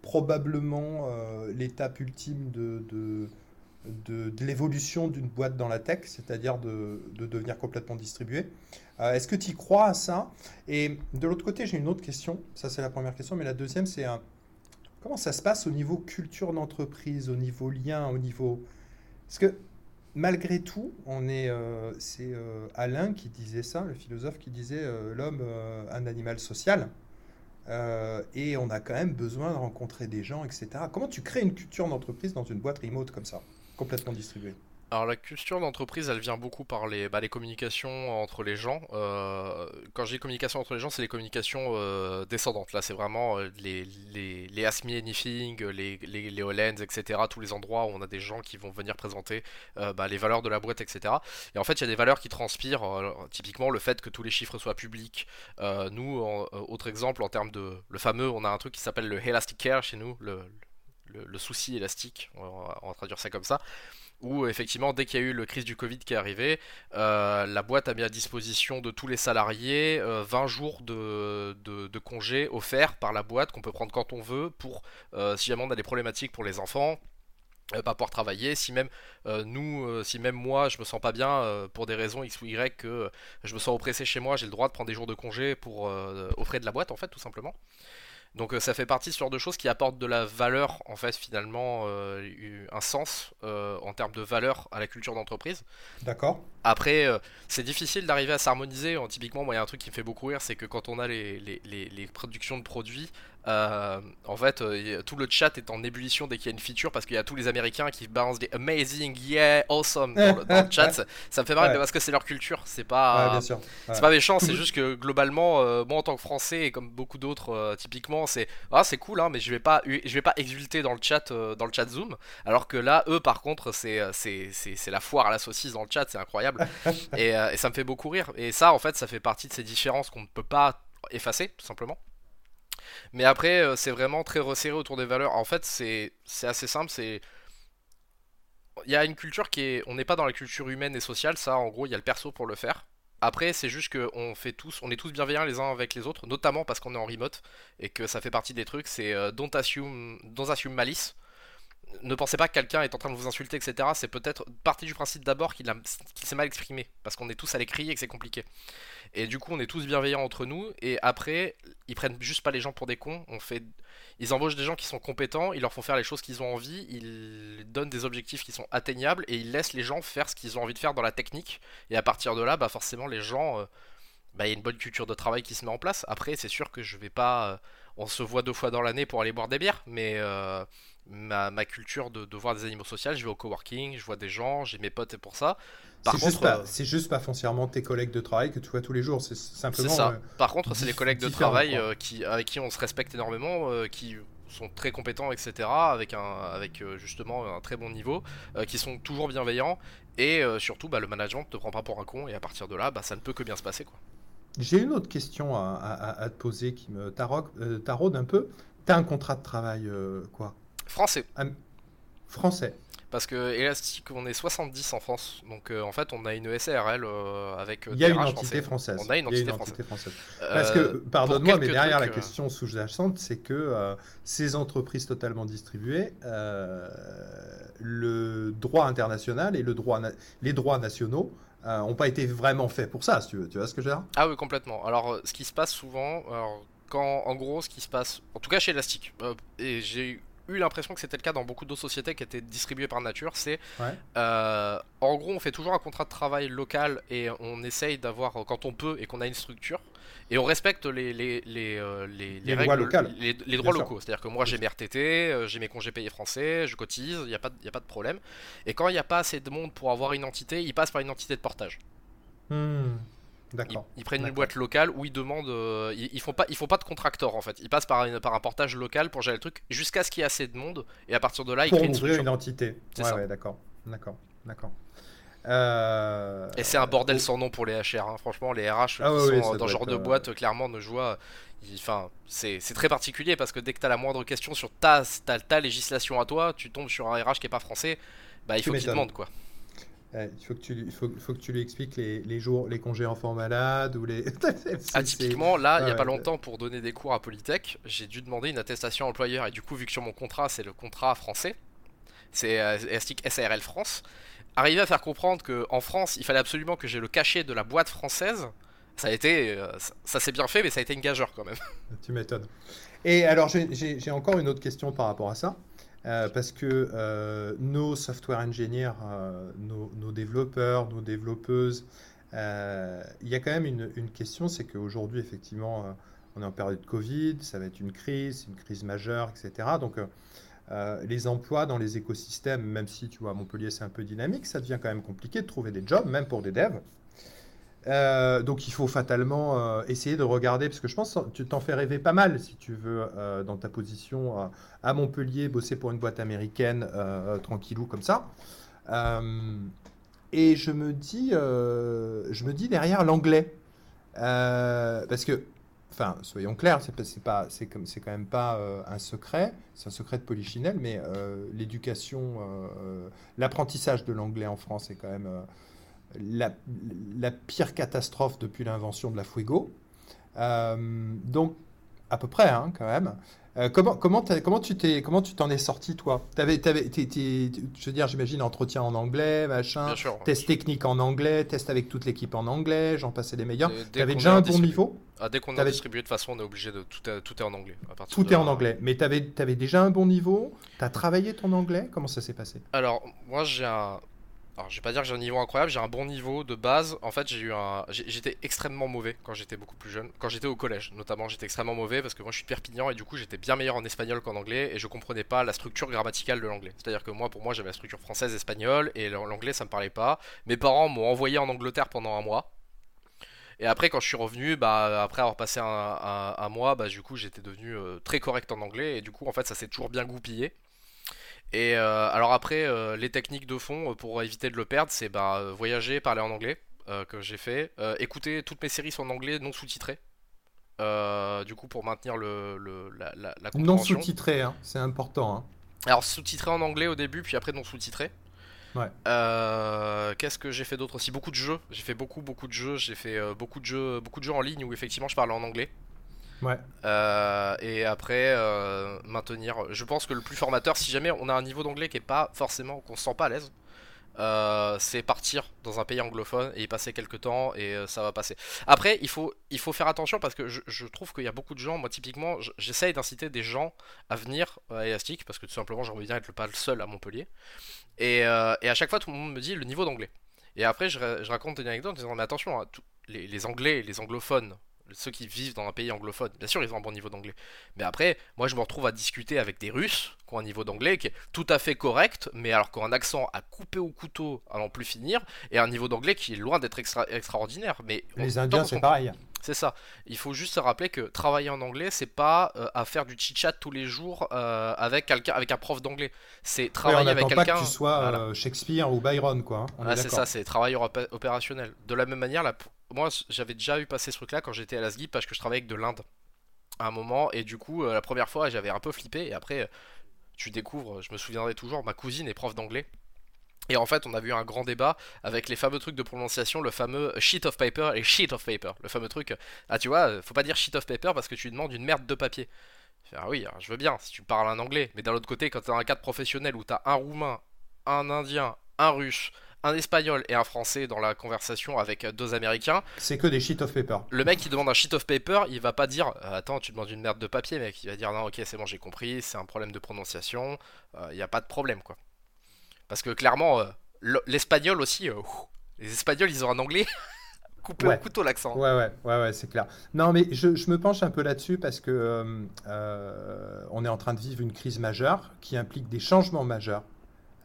probablement l'étape ultime de, de, de, l'évolution d'une boîte dans la tech, c'est-à-dire de, de, devenir complètement distribuée. Est-ce que tu y crois à ça? Et de l'autre côté, j'ai une autre question. Ça, c'est la première question. Mais la deuxième, c'est un Comment ça se passe au niveau culture d'entreprise, au niveau lien, au niveau... Parce que malgré tout, on est, euh, c'est euh, Alain qui disait ça, le philosophe qui disait euh, l'homme un animal social. et on a quand même besoin de rencontrer des gens, etc. Comment tu crées une culture d'entreprise dans une boîte remote comme ça, complètement distribuée? Alors la culture d'entreprise, elle vient beaucoup par les, bah, les communications entre les gens. Euh, quand j'ai communication entre les gens, c'est les communications euh, descendantes. Là, c'est vraiment euh, les, les, les Anything, les, les, etc. Tous les endroits où on a des gens qui vont venir présenter bah, les valeurs de la boîte, etc. Et en fait, il y a des valeurs qui transpirent, typiquement le fait que tous les chiffres soient publics. nous, autre exemple, en termes de... Le fameux, on a un truc qui s'appelle le Elastic Care chez nous, le, le, souci élastique, on on va traduire ça comme ça où effectivement dès qu'il y a eu le crise du Covid qui est arrivé, euh, la boîte a mis à disposition de tous les salariés 20 euh, jours de, de, congés offerts par la boîte qu'on peut prendre quand on veut pour euh, si jamais on a des problématiques pour les enfants. pas pouvoir travailler, si même nous, si même moi je me sens pas bien pour des raisons X ou Y, que je me sens oppressé chez moi, j'ai le droit de prendre des jours de congé pour offrir de la boîte en fait tout simplement. Donc euh, ça fait partie genre de choses qui apportent de la valeur, en fait, finalement, euh, un sens euh, en termes de valeur à la culture d'entreprise. D'accord. Après, c'est difficile d'arriver à s'harmoniser. Typiquement, moi, il y a un truc qui me fait beaucoup rire, c'est que quand on a les, les, les productions de produits, euh, en fait, euh, tout le chat est en ébullition dès qu'il y a une feature parce qu'il y a tous les Américains qui balancent des amazing, yeah, awesome dans le, chat. Ça, me fait marrer parce que c'est leur culture. C'est pas, c'est pas méchant. C'est juste que globalement, euh, moi en tant que Français et comme beaucoup d'autres, typiquement, c'est ah c'est cool, hein, mais je vais pas, je vais pas exulter dans le chat, dans le chat Zoom. Alors que là, eux, par contre, c'est c'est la foire à la saucisse dans le chat. C'est incroyable et, et ça me fait beaucoup rire. Et ça, en fait, ça fait partie de ces différences qu'on ne peut pas effacer, tout simplement. Mais après, euh, c'est vraiment très resserré autour des valeurs. En fait, c'est assez simple. C'est il y a une culture qui est, on n'est pas dans la culture humaine et sociale. Ça, en gros, il y a le perso pour le faire. Après, c'est juste qu'on fait tous, on est tous bienveillants les uns avec les autres, notamment parce qu'on est en remote et que ça fait partie des trucs. C'est euh, don't assume, don't assume malice. Ne pensez pas que quelqu'un est en train de vous insulter, etc. C'est peut-être partie du principe d'abord qu'il s'est mal exprimé, parce qu'on est tous à l'écrit et que c'est compliqué. Et du coup, on est tous bienveillants entre nous, et après, ils prennent juste pas les gens pour des cons. On fait, ils embauchent des gens qui sont compétents, ils leur font faire les choses qu'ils ont envie, ils donnent des objectifs qui sont atteignables, et ils laissent les gens faire ce qu'ils ont envie de faire dans la technique. Et à partir de là, bah forcément, les gens, euh, bah, il y a une bonne culture de travail qui se met en place. Après, c'est sûr que je vais pas, euh, on se voit deux fois dans l'année pour aller boire des bières, mais euh, ma, culture de, voir des animaux sociaux. Je vais au coworking, je vois des gens, j'ai mes potes et pour ça. C'est juste, pas, euh, juste pas foncièrement tes collègues de travail que tu vois tous les jours, c'est simplement. ça. Euh, Par contre, c'est les collègues de travail euh, qui, avec qui on se respecte énormément, qui sont très compétents, etc., avec, un, avec justement un très bon niveau, qui sont toujours bienveillants, et surtout, bah, le management ne te prend pas pour un con, et à partir de là, bah, ça ne peut que bien se passer. quoi. J'ai une autre question à, à, te poser qui me taraude un peu. Tu as un contrat de travail, quoi? Français. Français. Parce que Elastic, on est 70 en France, donc euh, en fait on a une SARL euh, avec. Il y a une entité française. On a une entité, française. Parce que, pardonne-moi, mais derrière la question sous-jacente, c'est que ces entreprises totalement distribuées, le droit international et le droit les droits nationaux n'ont pas été vraiment faits pour ça, si tu veux. Tu vois ce que je veux dire? Ah oui, complètement. Alors, ce qui se passe souvent, alors, quand, en gros, ce qui se passe, en tout cas chez Elastic, et j'ai eu l'impression que c'était le cas dans beaucoup d'autres sociétés qui étaient distribuées par nature. C'est euh, en gros, on fait toujours un contrat de travail local et on essaye d'avoir quand on peut et qu'on a une structure. Et on respecte les, les, les, euh, les, les règles, droits les, droits locaux. C'est-à-dire que moi j'ai mes RTT, euh, j'ai mes congés payés français, je cotise, il n'y a, pas, a pas de problème. Et quand il n'y a pas assez de monde pour avoir une entité, ils passent par une entité de portage. Hmm. Ils, prennent une boîte locale où ils demandent. Euh, ils, font pas, ils font pas de contracteur en fait. Ils passent par, par un portage local pour gérer le truc jusqu'à ce qu'il y ait assez de monde et à partir de là ils pour créent une, une entité. Ouais, ouais, d'accord, d'accord, d'accord. Euh, et c'est un bordel sans nom pour les HR. Hein. Franchement, les RH ah qui sont dans ce genre de euh, boîte clairement ne jouent. Enfin, c'est très particulier parce que dès que tu as la moindre question sur ta, ta, ta, législation à toi, tu tombes sur un RH qui est pas français, bah il faut qu'il demande quoi il faut que tu, faut, faut que tu lui expliques les, les, jours, les congés enfants malades ou les. ah, typiquement, là, il n'y a pas longtemps, pour donner des cours à Polytech, j'ai dû demander une attestation employeur. Et du coup, vu que sur mon contrat, c'est le contrat français, c'est euh, SARL France, arriver à faire comprendre qu'en France, il fallait absolument que j'ai le cachet de la boîte française, ça a été. Euh, ça, s'est bien fait, mais ça a été une gageur quand même. Tu m'étonnes. Et alors, j'ai encore une autre question par rapport à ça. Euh, parce que euh, nos software engineers, euh, nos, développeurs, nos développeuses, il y a quand même une, question, c'est qu'aujourd'hui, effectivement, on est en période de Covid, ça va être une crise, une crise majeure, etc. Donc, les emplois dans les écosystèmes, même si, tu vois, Montpellier, c'est un peu dynamique, ça devient quand même compliqué de trouver des jobs, même pour des devs. Euh, donc il faut fatalement euh, essayer de regarder, parce que je pense que tu t'en fais rêver pas mal si tu veux, euh, dans ta position à Montpellier, bosser pour une boîte américaine, tranquillou comme ça. et je me dis, je me dis derrière l'anglais, parce que, enfin, soyons clairs, c'est pas, c'est quand même pas un secret, c'est un secret de polichinelle, mais l'éducation, l'apprentissage de l'anglais en France est quand même la, pire catastrophe depuis l'invention de la Fuego. Euh, donc, à peu près, hein, quand même. Euh, comment, comment, comment, tu t'es, comment tu t'en es sorti, toi? Avais, avais, Je veux dire, j'imagine, entretien en anglais, machin, test technique en anglais, test avec toute l'équipe en anglais, j'en passais les meilleurs. Tu avais déjà un bon niveau? Ah, Dès qu'on a distribué, de toute façon, on est obligé de. Tout est, tout est en anglais. tout est en anglais. Mais tu avais, avais, déjà un bon niveau? Tu as travaillé ton anglais? Comment ça s'est passé? Alors, moi, j'ai un alors je vais pas dire que j'ai un niveau incroyable, j'ai un bon niveau de base. En fait, j'ai eu un, j'étais extrêmement mauvais quand j'étais beaucoup plus jeune. Quand j'étais au collège, notamment, j'étais extrêmement mauvais parce que moi je suis de Perpignan et du coup j'étais bien meilleur en espagnol qu'en anglais et je comprenais pas la structure grammaticale de l'anglais. C'est-à-dire que moi, pour moi, j'avais la structure française, espagnole et l'anglais ça me parlait pas. Mes parents m'ont envoyé en Angleterre pendant un mois. Et après, quand je suis revenu, bah, après avoir passé un, mois, bah, du coup, j'étais devenu euh, très correct en anglais. Et du coup, en fait, ça s'est toujours bien goupillé. Et euh, alors après, euh, les techniques de fond euh, pour éviter de le perdre, c'est bah, voyager, parler en anglais, que j'ai fait, écouter toutes mes séries sont en anglais non sous-titrées. du coup, pour maintenir le, la, la, la, Non sous-titré, hein, c'est important. Hein. Alors sous-titré en anglais au début, puis après non sous-titré. Ouais. Qu'est-ce que j'ai fait d'autre aussi? Beaucoup de jeux. J'ai fait beaucoup, beaucoup de jeux. J'ai fait beaucoup de jeux, beaucoup de jeux en ligne où effectivement je parlais en anglais. Euh, et après, euh, maintenir. Je pense que le plus formateur, si jamais on a un niveau d'anglais qui est pas forcément, qu'on se sent pas à l'aise, euh, c'est partir dans un pays anglophone et y passer quelques temps et ça va passer. Après, il faut, il faut faire attention parce que je, trouve qu'il y a beaucoup de gens, moi typiquement, j'essaye d'inciter des gens à venir à Elastic parce que tout simplement j'ai envie bien être le pas le seul à Montpellier. Et, et à chaque fois, tout le monde me dit le niveau d'anglais. Et après, je, je raconte une anecdote en disant Mais attention, hein, les, les anglais, les anglophones, ceux qui vivent dans un pays anglophone, bien sûr, ils ont un bon niveau d'anglais. Mais après, moi, je me retrouve à discuter avec des Russes qui ont un niveau d'anglais qui est tout à fait correct, mais alors qu'un accent à couper au couteau à n'en plus finir, et un niveau d'anglais qui est loin d'être extra- extraordinaire. Mais Les Indiens, c'est pareil. C'est ça. Il faut juste se rappeler que travailler en anglais, c'est pas euh, à faire du chit-chat tous les jours euh, avec quelqu'un, avec un prof d'anglais. C'est Ouais, on travailler avec pas quelqu'un. que tu sois Voilà. euh, Shakespeare ou Byron, quoi. hein. Ah, est c'est ça, c'est travail opé- opérationnel. De la même manière, là, moi j'avais déjà eu passé ce truc-là quand j'étais à l'ASGI parce que je travaillais avec de l'Inde à un moment et du coup euh, la première fois j'avais un peu flippé et après tu découvres, je me souviendrai toujours, ma cousine est prof d'anglais. Et en fait, on a eu un grand débat avec les fameux trucs de prononciation, le fameux sheet of paper et sheet of paper. Le fameux truc, ah tu vois, faut pas dire sheet of paper parce que tu demandes une merde de papier. Ah oui, je veux bien si tu parles un anglais, mais d'un autre côté, quand t'as un cadre professionnel où t'as un roumain, un indien, un russe, un espagnol et un français dans la conversation avec euh, deux américains, C'est que des sheets of paper. le mec qui demande un sheet of paper, il va pas dire euh, attends, tu demandes une merde de papier, mec. Il va dire non, ok, c'est bon, j'ai compris, c'est un problème de prononciation, il n'y a pas de problème quoi. Parce que clairement, euh, le- l'espagnol aussi, euh, les espagnols ils ont un anglais coupé Ouais. au couteau l'accent. Ouais, ouais, ouais, ouais, c'est clair. Non, mais je, je me penche un peu là-dessus parce que euh, euh, on est en train de vivre une crise majeure qui implique des changements majeurs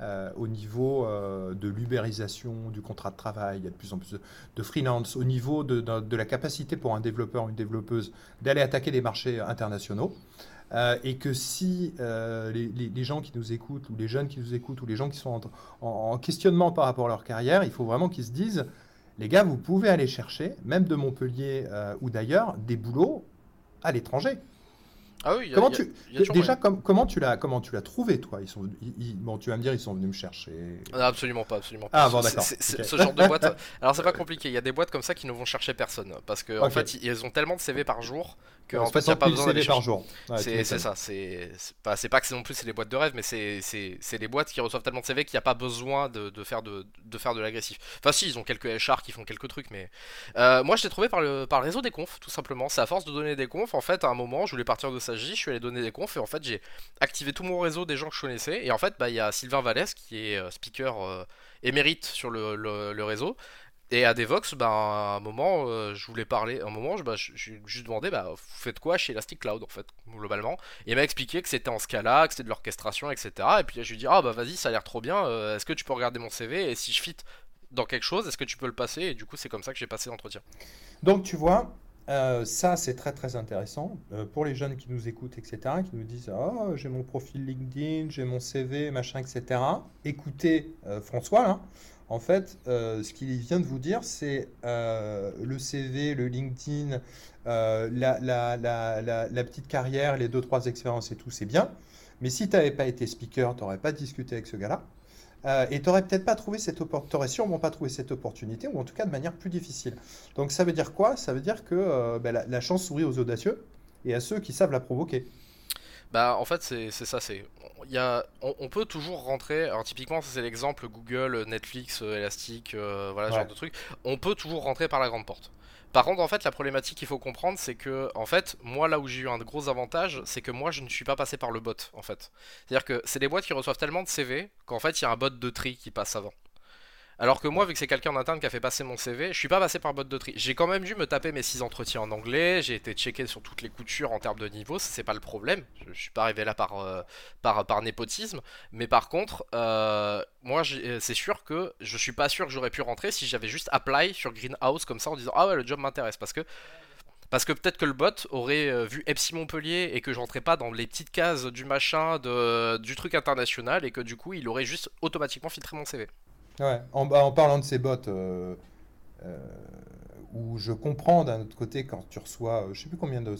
euh, au niveau de l'ubérisation du contrat de travail. Il y a de plus en plus de, de freelance, au niveau de, de- de la capacité pour un développeur ou une développeuse d'aller attaquer des marchés internationaux. Euh, et que si euh, les, les- les gens qui nous écoutent, ou les jeunes qui nous écoutent, ou les gens qui sont en, en- en questionnement par rapport à leur carrière, il faut vraiment qu'ils se disent les gars, vous pouvez aller chercher, même de Montpellier euh, ou d'ailleurs, des boulots à l'étranger. Ah oui, il y a- Comment y a- tu, y a déjà, com- comment tu l'as, comment tu l'as trouvé, toi? Ils sont, ils- ils- bon, tu vas me dire, ils sont venus me chercher. Ah, Absolument pas, absolument Ah, pas. bon, C'est- d'accord. Ce genre de boîte. Alors c'est pas compliqué. Il y a des boîtes comme ça qui ne vont chercher personne parce que en Ok. fait ils ont tellement de CV par jour que en fait il 60 n'y a pas 000 besoin d'aller par jour. Ouais, C'est ça, c'est pas, que c'est non plus c'est des boîtes de rêve, mais c'est des boîtes qui reçoivent tellement de CV qu'il n'y a pas besoin de, de faire de, de faire de l'agressif. Enfin si, ils ont quelques HR qui font quelques trucs, mais euh, moi je l'ai trouvé par le par le réseau des confs, tout simplement. C'est à force de donner des confs, en fait, à un moment, je voulais partir de Sagi, je suis allé donner des confs et en fait j'ai activé tout mon réseau des gens que je connaissais et en fait bah il y a Sylvain Vallès qui est euh, speaker euh, émérite sur le, le, le réseau. Et à Devox, bah, à un moment, euh, je voulais parler. À un moment, je, bah, je, je lui demandé, bah, vous faites quoi chez Elastic Cloud, en fait, globalement? Et il m'a expliqué que c'était en Scala, que c'était de l'orchestration, etc. Et puis je lui ai dit, ah bah vas-y, ça a l'air trop bien. euh, est-ce que tu peux regarder mon CV Et si je fit dans quelque chose, est-ce que tu peux le passer? Et du coup, c'est comme ça que j'ai passé l'entretien. Donc, tu vois, euh, ça, c'est très, très intéressant pour les jeunes qui nous écoutent, etc., qui nous disent Oh, j'ai mon profil LinkedIn, j'ai mon CV, machin, etc. Écoutez François, là. En fait, euh, ce qu'il vient de vous dire, c'est euh, le CV, le LinkedIn, euh, la, petite carrière, les deux, trois expériences et tout, c'est bien. Mais si tu n'avais pas été speaker, tu n'aurais pas discuté avec ce gars-là. Et tu n'aurais peut-être pas trouvé cette opportunité, sûrement pas trouvé cette opportunité, ou en tout cas de manière plus difficile. Donc ça veut dire quoi? Ça veut dire que ben, la, chance sourit aux audacieux et à ceux qui savent la provoquer. Bah en fait c'est ça, c'est y a, on, on peut toujours rentrer, alors typiquement ça c'est l'exemple Google, Netflix, euh, Elastic, euh, voilà ce genre de trucs, on peut toujours rentrer par la grande porte. Par contre en fait la problématique qu'il faut comprendre c'est que en fait moi là où j'ai eu un gros avantage c'est que moi je ne suis pas passé par le bot en fait. C'est-à-dire que c'est des boîtes qui reçoivent tellement de CV qu'en fait il y a un bot de tri qui passe avant. Alors que moi, vu que c'est quelqu'un en interne qui a fait passer mon CV, je suis pas passé par bot de tri. J'ai quand même dû me taper mes 6 entretiens en anglais, j'ai été checké sur toutes les coutures en termes de niveau, c'est pas le problème. Je, je suis pas arrivé là par, euh, par, népotisme. Mais par contre, euh, moi euh, c'est sûr que je suis pas sûr que j'aurais pu rentrer si j'avais juste apply sur Greenhouse comme ça en disant Ah ouais, le job m'intéresse. Parce que parce que peut-être que le bot aurait vu Epsi Montpellier et que je rentrais pas dans les petites cases du machin, du truc international et que du coup il aurait juste automatiquement filtré mon CV. Ouais. En, bah, en parlant de ces bots, euh, euh, où je comprends d'un autre côté quand tu reçois, euh, je sais plus combien de...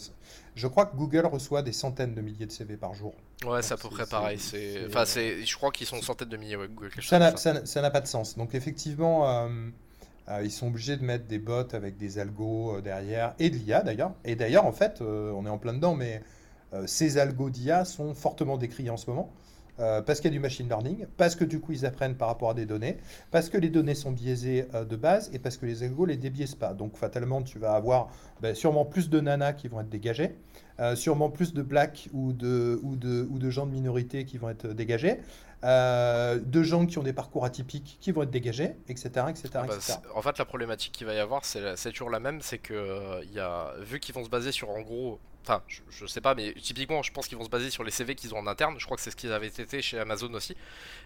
Je crois que Google reçoit des centaines de milliers de CV par jour. Ouais, c'est à peu près pareil. C'est, enfin, c'est, je crois qu'ils sont centaines de milliers. Ouais, Google, quelque chose Ça n'a ça. ça pas de sens. Donc effectivement, euh, ils sont obligés de mettre des bots avec des algos derrière et de l'IA d'ailleurs. Et d'ailleurs, en fait, on est en plein dedans, mais ces algos d'IA sont fortement décriés en ce moment. Euh, parce qu'il y a du machine learning, parce que du coup ils apprennent par rapport à des données, parce que les données sont biaisées euh, de base et parce que les algos les débiaisent pas. Donc fatalement tu vas avoir ben, sûrement plus de nanas qui vont être dégagées, euh, sûrement plus de blacks ou de, ou, de, ou de gens de minorité qui vont être dégagés, de gens qui ont des parcours atypiques qui vont être dégagés, etc. etc., bah, En fait la problématique qu'il va y avoir c'est toujours la même, c'est que y a, vu qu'ils vont se baser sur en gros Enfin, je, sais pas, mais typiquement, je pense qu'ils vont se baser sur les CV qu'ils ont en interne. Je crois que c'est ce qu'ils avaient été chez Amazon aussi.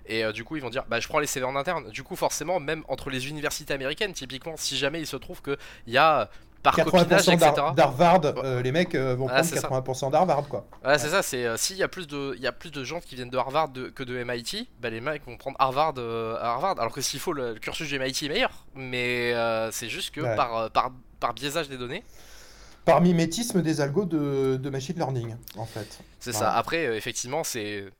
Et euh, du coup, ils vont dire, bah, je prends les CV en interne. Du coup, forcément, même entre les universités américaines, typiquement, si jamais il se trouve qu'il y a par copinage, etc. d'Harvard, euh, les mecs euh, vont prendre 80% d'Harvard, quoi. Ouais, c'est ça. C'est s'il y a plus de, il y a plus de gens qui viennent de Harvard que de MIT, bah, les mecs vont prendre Harvard à Harvard. Alors que s'il faut, le, cursus du MIT est meilleur, mais c'est juste que par, par par biaisage des données, par mimétisme des algos de, machine learning, en fait. C'est ça. Après, euh, effectivement, c'est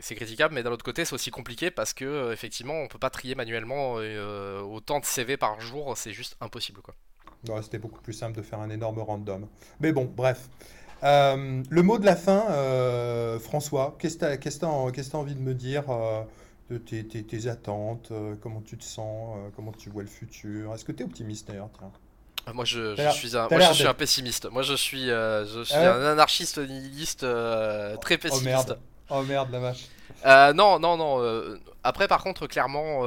critiquable, mais d'un autre côté, c'est aussi compliqué parce que, euh, effectivement, on peut pas trier manuellement euh, autant de CV par jour, c'est juste impossible, quoi. C'était beaucoup plus simple de faire un énorme random. Mais bon, bref. le mot de la fin, François, qu'est-ce que tu as, envie de me dire de tes, tes attentes Comment tu te sens Comment tu vois le futur? Est-ce que tu es optimiste d'ailleurs? Moi je, suis, un, moi, je suis un pessimiste. Moi je suis, euh, je suis ah un anarchiste nihiliste euh, très pessimiste. Oh merde, oh merde la vache. Euh, non, non, non. après par contre clairement,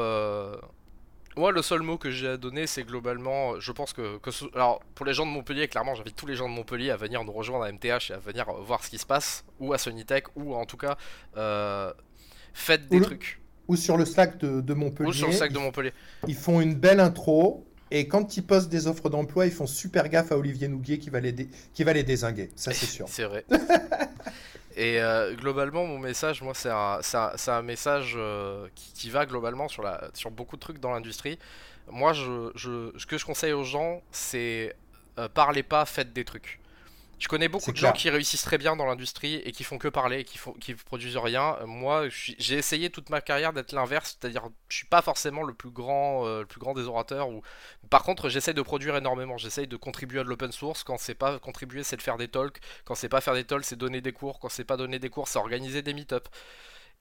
moi le seul mot que j'ai à donner c'est globalement, je pense que, que alors pour les gens de Montpellier clairement j'invite tous les gens de Montpellier à venir nous rejoindre à MTH et à venir voir ce qui se passe ou à Sonitech ou en tout cas faites des trucs. Ou sur le Slack de, de Montpellier. Ou sur le Slack de Montpellier. Ils font une belle intro et quand ils postent des offres d'emploi, ils font super gaffe à Olivier Nouguier qui va les, désinguer. Ça, c'est sûr. c'est vrai. Et euh, globalement, mon message, moi, c'est un, message euh, qui, va globalement sur, beaucoup de trucs dans l'industrie. Moi, ce que je conseille aux gens, c'est euh, parlez pas, faites des trucs. Je connais beaucoup de gens qui réussissent très bien dans l'industrie et qui font que parler et qui, font, qui produisent rien. Moi, j'ai essayé toute ma carrière d'être l'inverse, c'est-à-dire je suis pas forcément le plus grand, euh, le plus grand des orateurs. Ou... Par contre, j'essaye de produire énormément. J'essaye de contribuer à de l'open source. Quand c'est pas contribuer, c'est de faire des talks. Quand c'est pas faire des talks, c'est donner des cours. Quand c'est pas donner des cours, c'est organiser des meet-up.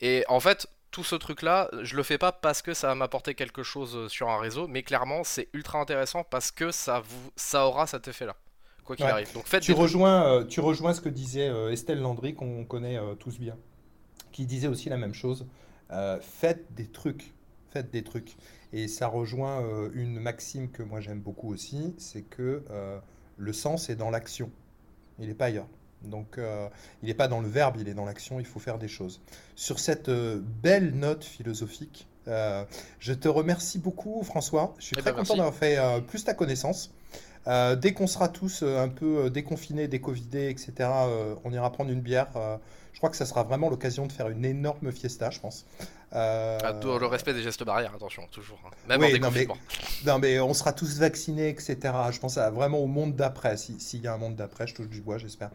Et en fait, tout ce truc-là, je le fais pas parce que ça va m'apporter quelque chose sur un réseau, mais clairement, c'est ultra intéressant parce que ça, vous, ça aura cet effet-là quoi qu'il arrive. Donc tu rejoins, euh, tu rejoins ce que disait euh, Estelle Landry, qu'on connaît euh, tous bien, qui disait aussi la même chose. faites des trucs, faites des trucs. Et ça rejoint une maxime que moi j'aime beaucoup aussi, c'est que le sens est dans l'action. Il n'est pas ailleurs. Donc il n'est pas dans le verbe, il est dans l'action, il faut faire des choses. Sur cette belle note philosophique, je te remercie beaucoup François. Je suis eh très ben, content d'avoir fait plus ta connaissance. Euh, dès qu'on sera tous euh, un peu euh, déconfinés, décovidés, etc., on ira prendre une bière. je crois que ça sera vraiment l'occasion de faire une énorme fiesta, je pense. Ah, le respect des gestes barrières, attention, toujours. Hein. Même en déconfinement. Non mais, on sera tous vaccinés, etc. Je pense vraiment au monde d'après. S'il y a un monde d'après, je touche du bois, j'espère.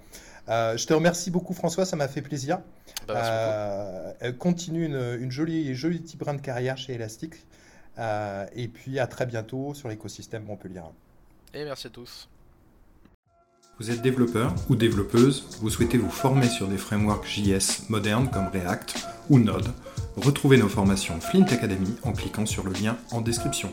je te remercie beaucoup, François, ça m'a fait plaisir. Bah, continue une, une, jolie, jolie petite brin de carrière chez Elastic. et puis à très bientôt sur l'écosystème Montpellier merci à tous. Vous êtes développeur ou développeuse, vous souhaitez vous former sur des frameworks JS modernes comme React ou Node, retrouvez nos formations Flint Academy en cliquant sur le lien en description.